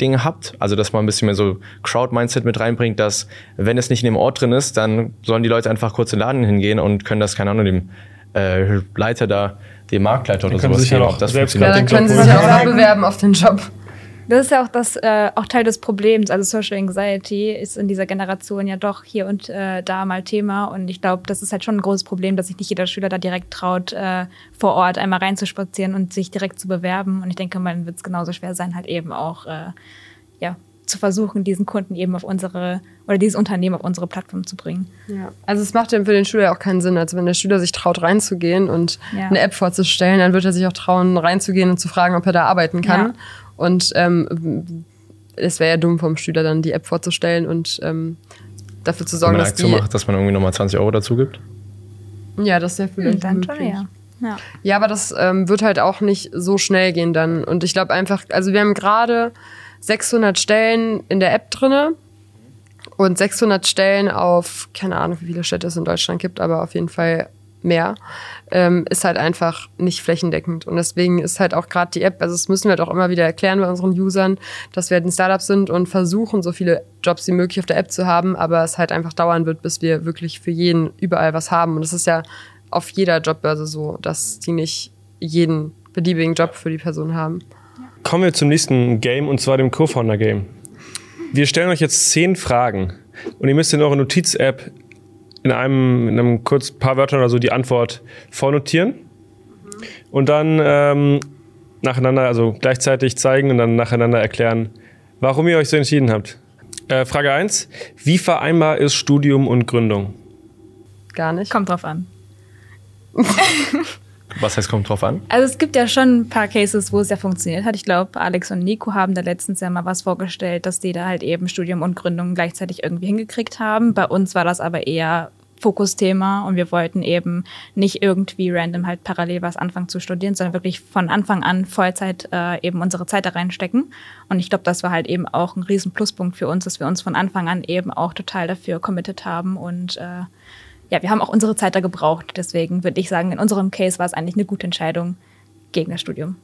Dinge habt. Also, dass man ein bisschen mehr so Crowd-Mindset mit reinbringt, dass, wenn es nicht in dem Ort drin ist, dann sollen die Leute einfach kurz in den Laden hingehen und können das, keine Ahnung, dem äh, Leiter da, dem Marktleiter oder sowas geben. Das selbst ja, dann können sie sich auch bewerben auf den Job. Das ist ja auch, das, äh, auch Teil des Problems. Also Social Anxiety ist in dieser Generation ja doch hier und äh, da mal Thema. Und ich glaube, das ist halt schon ein großes Problem, dass sich nicht jeder Schüler da direkt traut, äh, vor Ort einmal reinzuspazieren und sich direkt zu bewerben. Und ich denke, man wird es genauso schwer sein, halt eben auch äh, ja, zu versuchen, diesen Kunden eben auf unsere oder dieses Unternehmen auf unsere Plattform zu bringen. Ja. Also es macht ja für den Schüler ja auch keinen Sinn. Also wenn der Schüler sich traut, reinzugehen und ja. eine App vorzustellen, dann wird er sich auch trauen, reinzugehen und zu fragen, ob er da arbeiten kann. Ja. Und ähm, es wäre ja dumm vom Schüler dann die App vorzustellen und ähm, dafür zu sorgen, dass die... macht, dass man irgendwie nochmal 20 Euro dazu gibt? Ja, das ist ja vielleicht dann schon, ja. Ja. ja, aber das ähm, wird halt auch nicht so schnell gehen dann. Und ich glaube einfach, also wir haben gerade 600 Stellen in der App drinne und 600 Stellen auf, keine Ahnung, wie viele Städte es in Deutschland gibt, aber auf jeden Fall mehr, ähm, ist halt einfach nicht flächendeckend. Und deswegen ist halt auch gerade die App, also das müssen wir halt auch immer wieder erklären bei unseren Usern, dass wir halt ein Startup sind und versuchen, so viele Jobs wie möglich auf der App zu haben, aber es halt einfach dauern wird, bis wir wirklich für jeden überall was haben. Und es ist ja auf jeder Jobbörse so, dass die nicht jeden beliebigen Job für die Person haben. Kommen wir zum nächsten Game und zwar dem Co-Founder-Game. Wir stellen euch jetzt zehn Fragen und ihr müsst in eurer Notiz-App in einem, in einem kurz paar Wörtern oder so die Antwort vornotieren und dann ähm, nacheinander, also gleichzeitig zeigen und dann nacheinander erklären, warum ihr euch so entschieden habt. Äh, Frage 1. Wie vereinbar ist Studium und Gründung? Gar nicht. Kommt drauf an. <laughs> Was heißt, kommt drauf an? Also es gibt ja schon ein paar Cases, wo es ja funktioniert hat. Ich glaube, Alex und Nico haben da letztens ja mal was vorgestellt, dass die da halt eben Studium und Gründung gleichzeitig irgendwie hingekriegt haben. Bei uns war das aber eher Fokusthema und wir wollten eben nicht irgendwie random halt parallel was anfangen zu studieren, sondern wirklich von Anfang an Vollzeit äh, eben unsere Zeit da reinstecken. Und ich glaube, das war halt eben auch ein riesen Pluspunkt für uns, dass wir uns von Anfang an eben auch total dafür committed haben und äh, ja, wir haben auch unsere Zeit da gebraucht. Deswegen würde ich sagen, in unserem Case war es eigentlich eine gute Entscheidung gegen das Studium.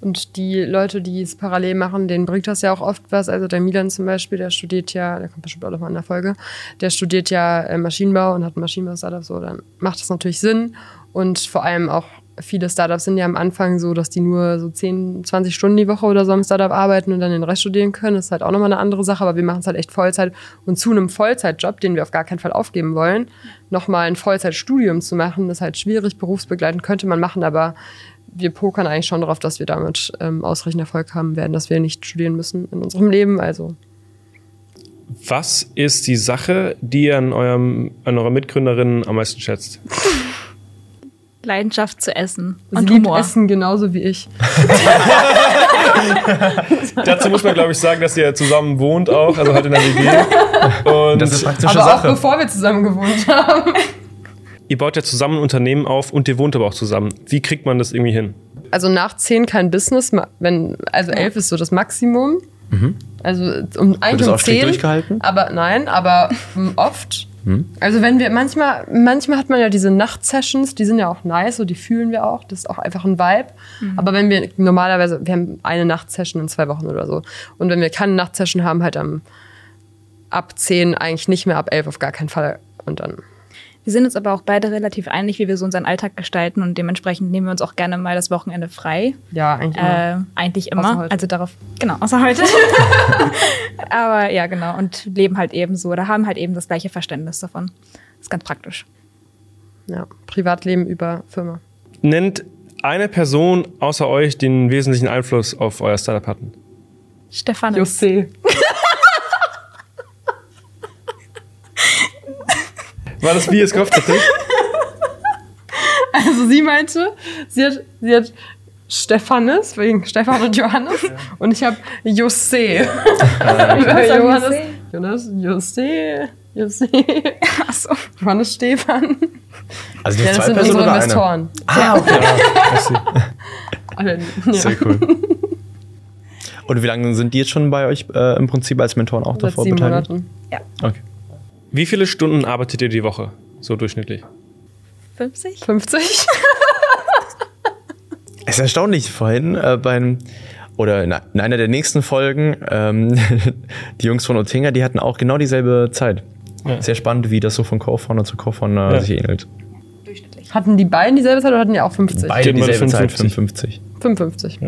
Und die Leute, die es parallel machen, denen bringt das ja auch oft was. Also der Milan zum Beispiel, der studiert ja, der kommt bestimmt auch noch mal in der Folge, der studiert ja äh, Maschinenbau und hat ein Maschinenbau-Startup, so, dann macht das natürlich Sinn. Und vor allem auch viele Startups sind ja am Anfang so, dass die nur so 10, 20 Stunden die Woche oder so im Startup arbeiten und dann den Rest studieren können. Das ist halt auch nochmal eine andere Sache, aber wir machen es halt echt Vollzeit. Und zu einem Vollzeitjob, den wir auf gar keinen Fall aufgeben wollen, nochmal ein Vollzeitstudium zu machen, ist halt schwierig. Berufsbegleitend könnte man machen, aber wir pokern eigentlich schon darauf, dass wir damit ähm, ausreichend Erfolg haben werden, dass wir nicht studieren müssen in unserem Leben. Also. Was ist die Sache, die ihr an, eurem, an eurer Mitgründerin am meisten schätzt? Leidenschaft zu essen Sie und Humor. Essen genauso wie ich. <laughs> <laughs> Dazu muss man, glaube ich, sagen, dass ihr zusammen wohnt auch, also halt in der WG. Und das ist praktische aber Sache. auch bevor wir zusammen gewohnt haben. Ihr baut ja zusammen ein Unternehmen auf und ihr wohnt aber auch zusammen. Wie kriegt man das irgendwie hin? Also nach zehn kein Business, wenn, also elf ist so das Maximum. Mhm. Also um eigentlich um zehn. durchgehalten? Aber nein, aber oft. Hm? Also wenn wir manchmal, manchmal hat man ja diese Nachtsessions, die sind ja auch nice, so die fühlen wir auch. Das ist auch einfach ein Vibe. Mhm. Aber wenn wir normalerweise, wir haben eine Nachtsession in zwei Wochen oder so. Und wenn wir keine Nachtsession haben, halt am ab 10 eigentlich nicht mehr, ab 11 auf gar keinen Fall. Und dann. Wir sind uns aber auch beide relativ einig, wie wir so unseren Alltag gestalten und dementsprechend nehmen wir uns auch gerne mal das Wochenende frei. Ja, eigentlich immer. Äh, eigentlich Außer immer. heute. Also darauf, genau, außer heute. <laughs> aber ja, genau. Und leben halt eben so oder haben halt eben das gleiche Verständnis davon. ist ganz praktisch. Ja, Privatleben über Firma. Nennt eine Person außer euch, einen wesentlichen Einfluss auf euer Startup hatten. Stefan. Jose. War das, wie ihr es gehofft hattet? Also sie meinte, sie hat, sie hat Stephanes, wegen Stefan und Johannes. Und ich habe Jose. <laughs> Johannes, Jonas, Jose, Jose. Achso. Johannes Stefan. Also Ja, nicht das zwei sind Personen unsere? Investoren. Ah, okay. <laughs> Alle, Sehr ja. cool. Und wie lange sind die jetzt schon bei euch äh, im Prinzip als Mentoren auch Seit davor sieben beteiligt? Monaten. Okay. Wie viele Stunden arbeitet ihr die Woche? So durchschnittlich. 50? 50? <laughs> Es ist erstaunlich, vorhin äh, beim oder in, in einer der nächsten Folgen, ähm, <laughs> die Jungs von Otinga, die hatten auch genau dieselbe Zeit. Ja. Sehr spannend, wie das so von Co-Founder zu Co-Founder Ja. sich ähnelt. Durchschnittlich. Hatten die beiden dieselbe Zeit oder hatten die auch 50? Beide mal dieselbe Zeit, 55. 55. 55.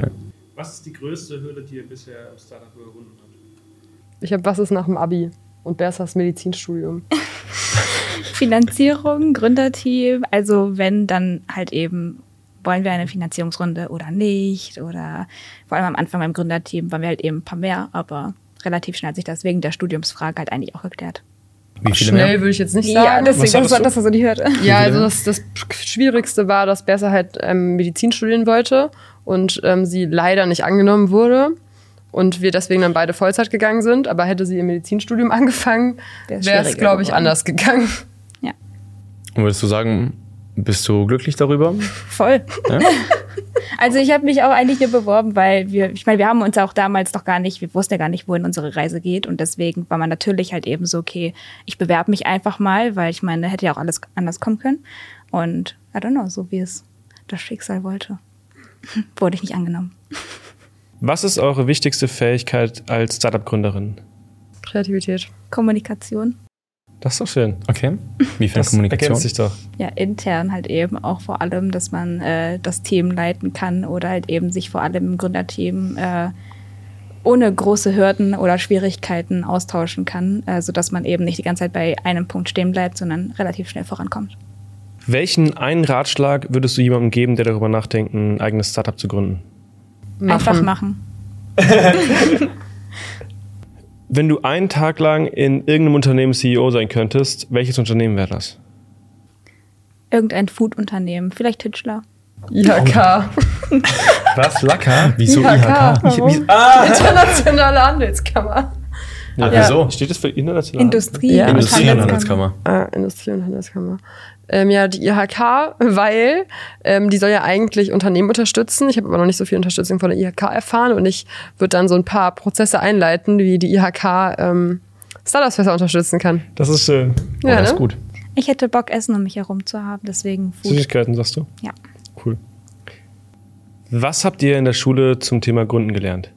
Was ist die größte Hürde, die ihr bisher im Startup überwunden habt? Ich habe was ist nach dem Abi und Bersas Medizinstudium. <laughs> Finanzierung, Gründerteam. Also wenn dann halt eben wollen wir eine Finanzierungsrunde oder nicht oder vor allem am Anfang beim Gründerteam waren wir halt eben ein paar mehr, aber relativ schnell hat sich das wegen der Studiumsfrage halt eigentlich auch geklärt. Wie viele Schnell mehr? würde ich jetzt nicht Ja, sagen. deswegen, Was das du? das, was ich hörte. <laughs> Ja, viele also das, das Schwierigste war, dass Bersa halt ähm, Medizin studieren wollte und ähm, sie leider nicht angenommen wurde. Und wir deswegen dann beide Vollzeit gegangen sind. Aber hätte sie ihr Medizinstudium <laughs> angefangen, Wär's wäre es, glaube ich, geworden. anders gegangen. Und würdest du sagen, bist du glücklich darüber? Voll. Ja? <laughs> Also ich habe mich auch eigentlich nur beworben, weil wir, ich meine, wir haben uns auch damals doch gar nicht, wir wussten ja gar nicht, wohin unsere Reise geht und deswegen war man natürlich halt eben so, okay, ich bewerbe mich einfach mal, weil ich meine, hätte ja auch alles anders kommen können und I don't know, so wie es das Schicksal wollte, <laughs> wurde ich nicht angenommen. Was ist eure wichtigste Fähigkeit als Startup-Gründerin? Kreativität. Kommunikation, Das ist doch schön. Okay. <laughs> Wie viel Das Kommunikation? ergänzt sich doch. ja intern halt eben auch vor allem, dass man äh, das Team leiten kann oder halt eben sich vor allem im Gründerteam äh, ohne große Hürden oder Schwierigkeiten austauschen kann, äh, sodass man eben nicht die ganze Zeit bei einem Punkt stehen bleibt, sondern relativ schnell vorankommt. Welchen einen Ratschlag würdest du jemandem geben, der darüber nachdenkt, ein eigenes Startup zu gründen? Einfach machen. <laughs> Wenn du einen Tag lang in irgendeinem Unternehmen CEO sein könntest, welches Unternehmen wäre das? Irgendein Food-Unternehmen, vielleicht Hitchler. IHK. <laughs> Was? Lacker? Wieso IHK? IHK? Warum? Internationale Handelskammer. Ja, Ja. wieso? Steht das für international? Industrie, Ja, Industrie- und Handelskammer. Handelskammer. Ah, Industrie- und Handelskammer. Ähm, ja, die IHK, weil ähm, die soll ja eigentlich Unternehmen unterstützen. Ich habe aber noch nicht so viel Unterstützung von der IHK erfahren und ich würde dann so ein paar Prozesse einleiten, wie die IHK ähm, Startups besser unterstützen kann. Das ist schön. Oh, Ja, das ne? ist gut. Ich hätte Bock, Essen um mich herum zu haben, deswegen Food. Süßigkeiten, sagst du? Ja. Cool. Was habt ihr in der Schule zum Thema Gründen gelernt?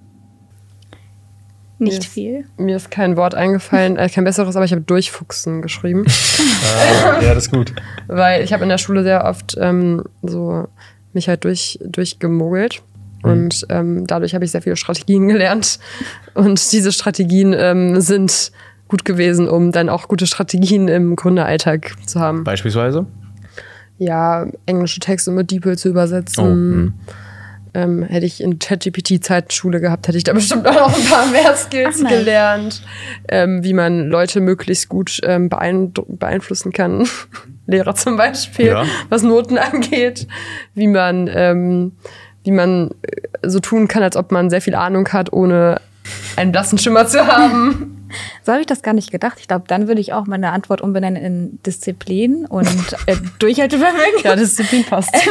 Nicht Yes. viel. Mir ist kein Wort eingefallen, äh, kein besseres, aber ich habe Durchfuchsen geschrieben. <laughs> ja, das ist gut. weil ich habe in der Schule sehr oft ähm, so mich halt durch, durchgemogelt. Und ähm, dadurch habe ich sehr viele Strategien gelernt. Und diese Strategien ähm, sind gut gewesen, um dann auch gute Strategien im Gründeralltag zu haben. Beispielsweise? Ja, englische Texte mit DeepL zu Oh, übersetzen. hm. Ähm, hätte ich in ChatGPT-Zeit Schule gehabt, hätte ich da <laughs> bestimmt auch noch ein paar mehr Skills Ach, gelernt, ähm, wie man Leute möglichst gut ähm, beeinflussen kann. <laughs> Lehrer zum Beispiel, Ja. was Noten angeht, wie man, ähm, wie man äh, so tun kann, als ob man sehr viel Ahnung hat, ohne einen blassen Schimmer zu haben. <laughs> So habe ich das gar nicht gedacht. Ich glaube, dann würde ich auch meine Antwort umbenennen in Disziplin und äh, Durchhaltevermögen. ja, Disziplin passt. <laughs>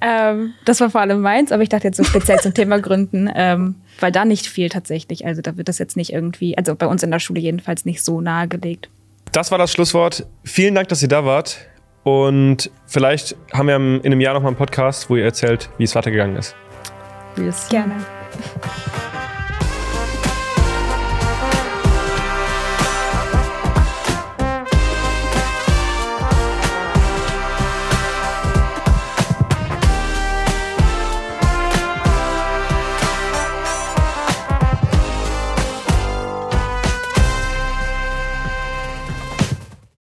Ähm, das war vor allem meins, aber ich dachte jetzt so speziell zum Thema Gründen, ähm, weil da nicht viel tatsächlich. Also da wird das jetzt nicht irgendwie, also bei uns in der Schule jedenfalls nicht so nahegelegt. Das war das Schlusswort. Vielen Dank, dass ihr da wart. Und vielleicht haben wir in einem Jahr nochmal einen Podcast, wo ihr erzählt, wie es weitergegangen ist. Yes. Gerne. <laughs>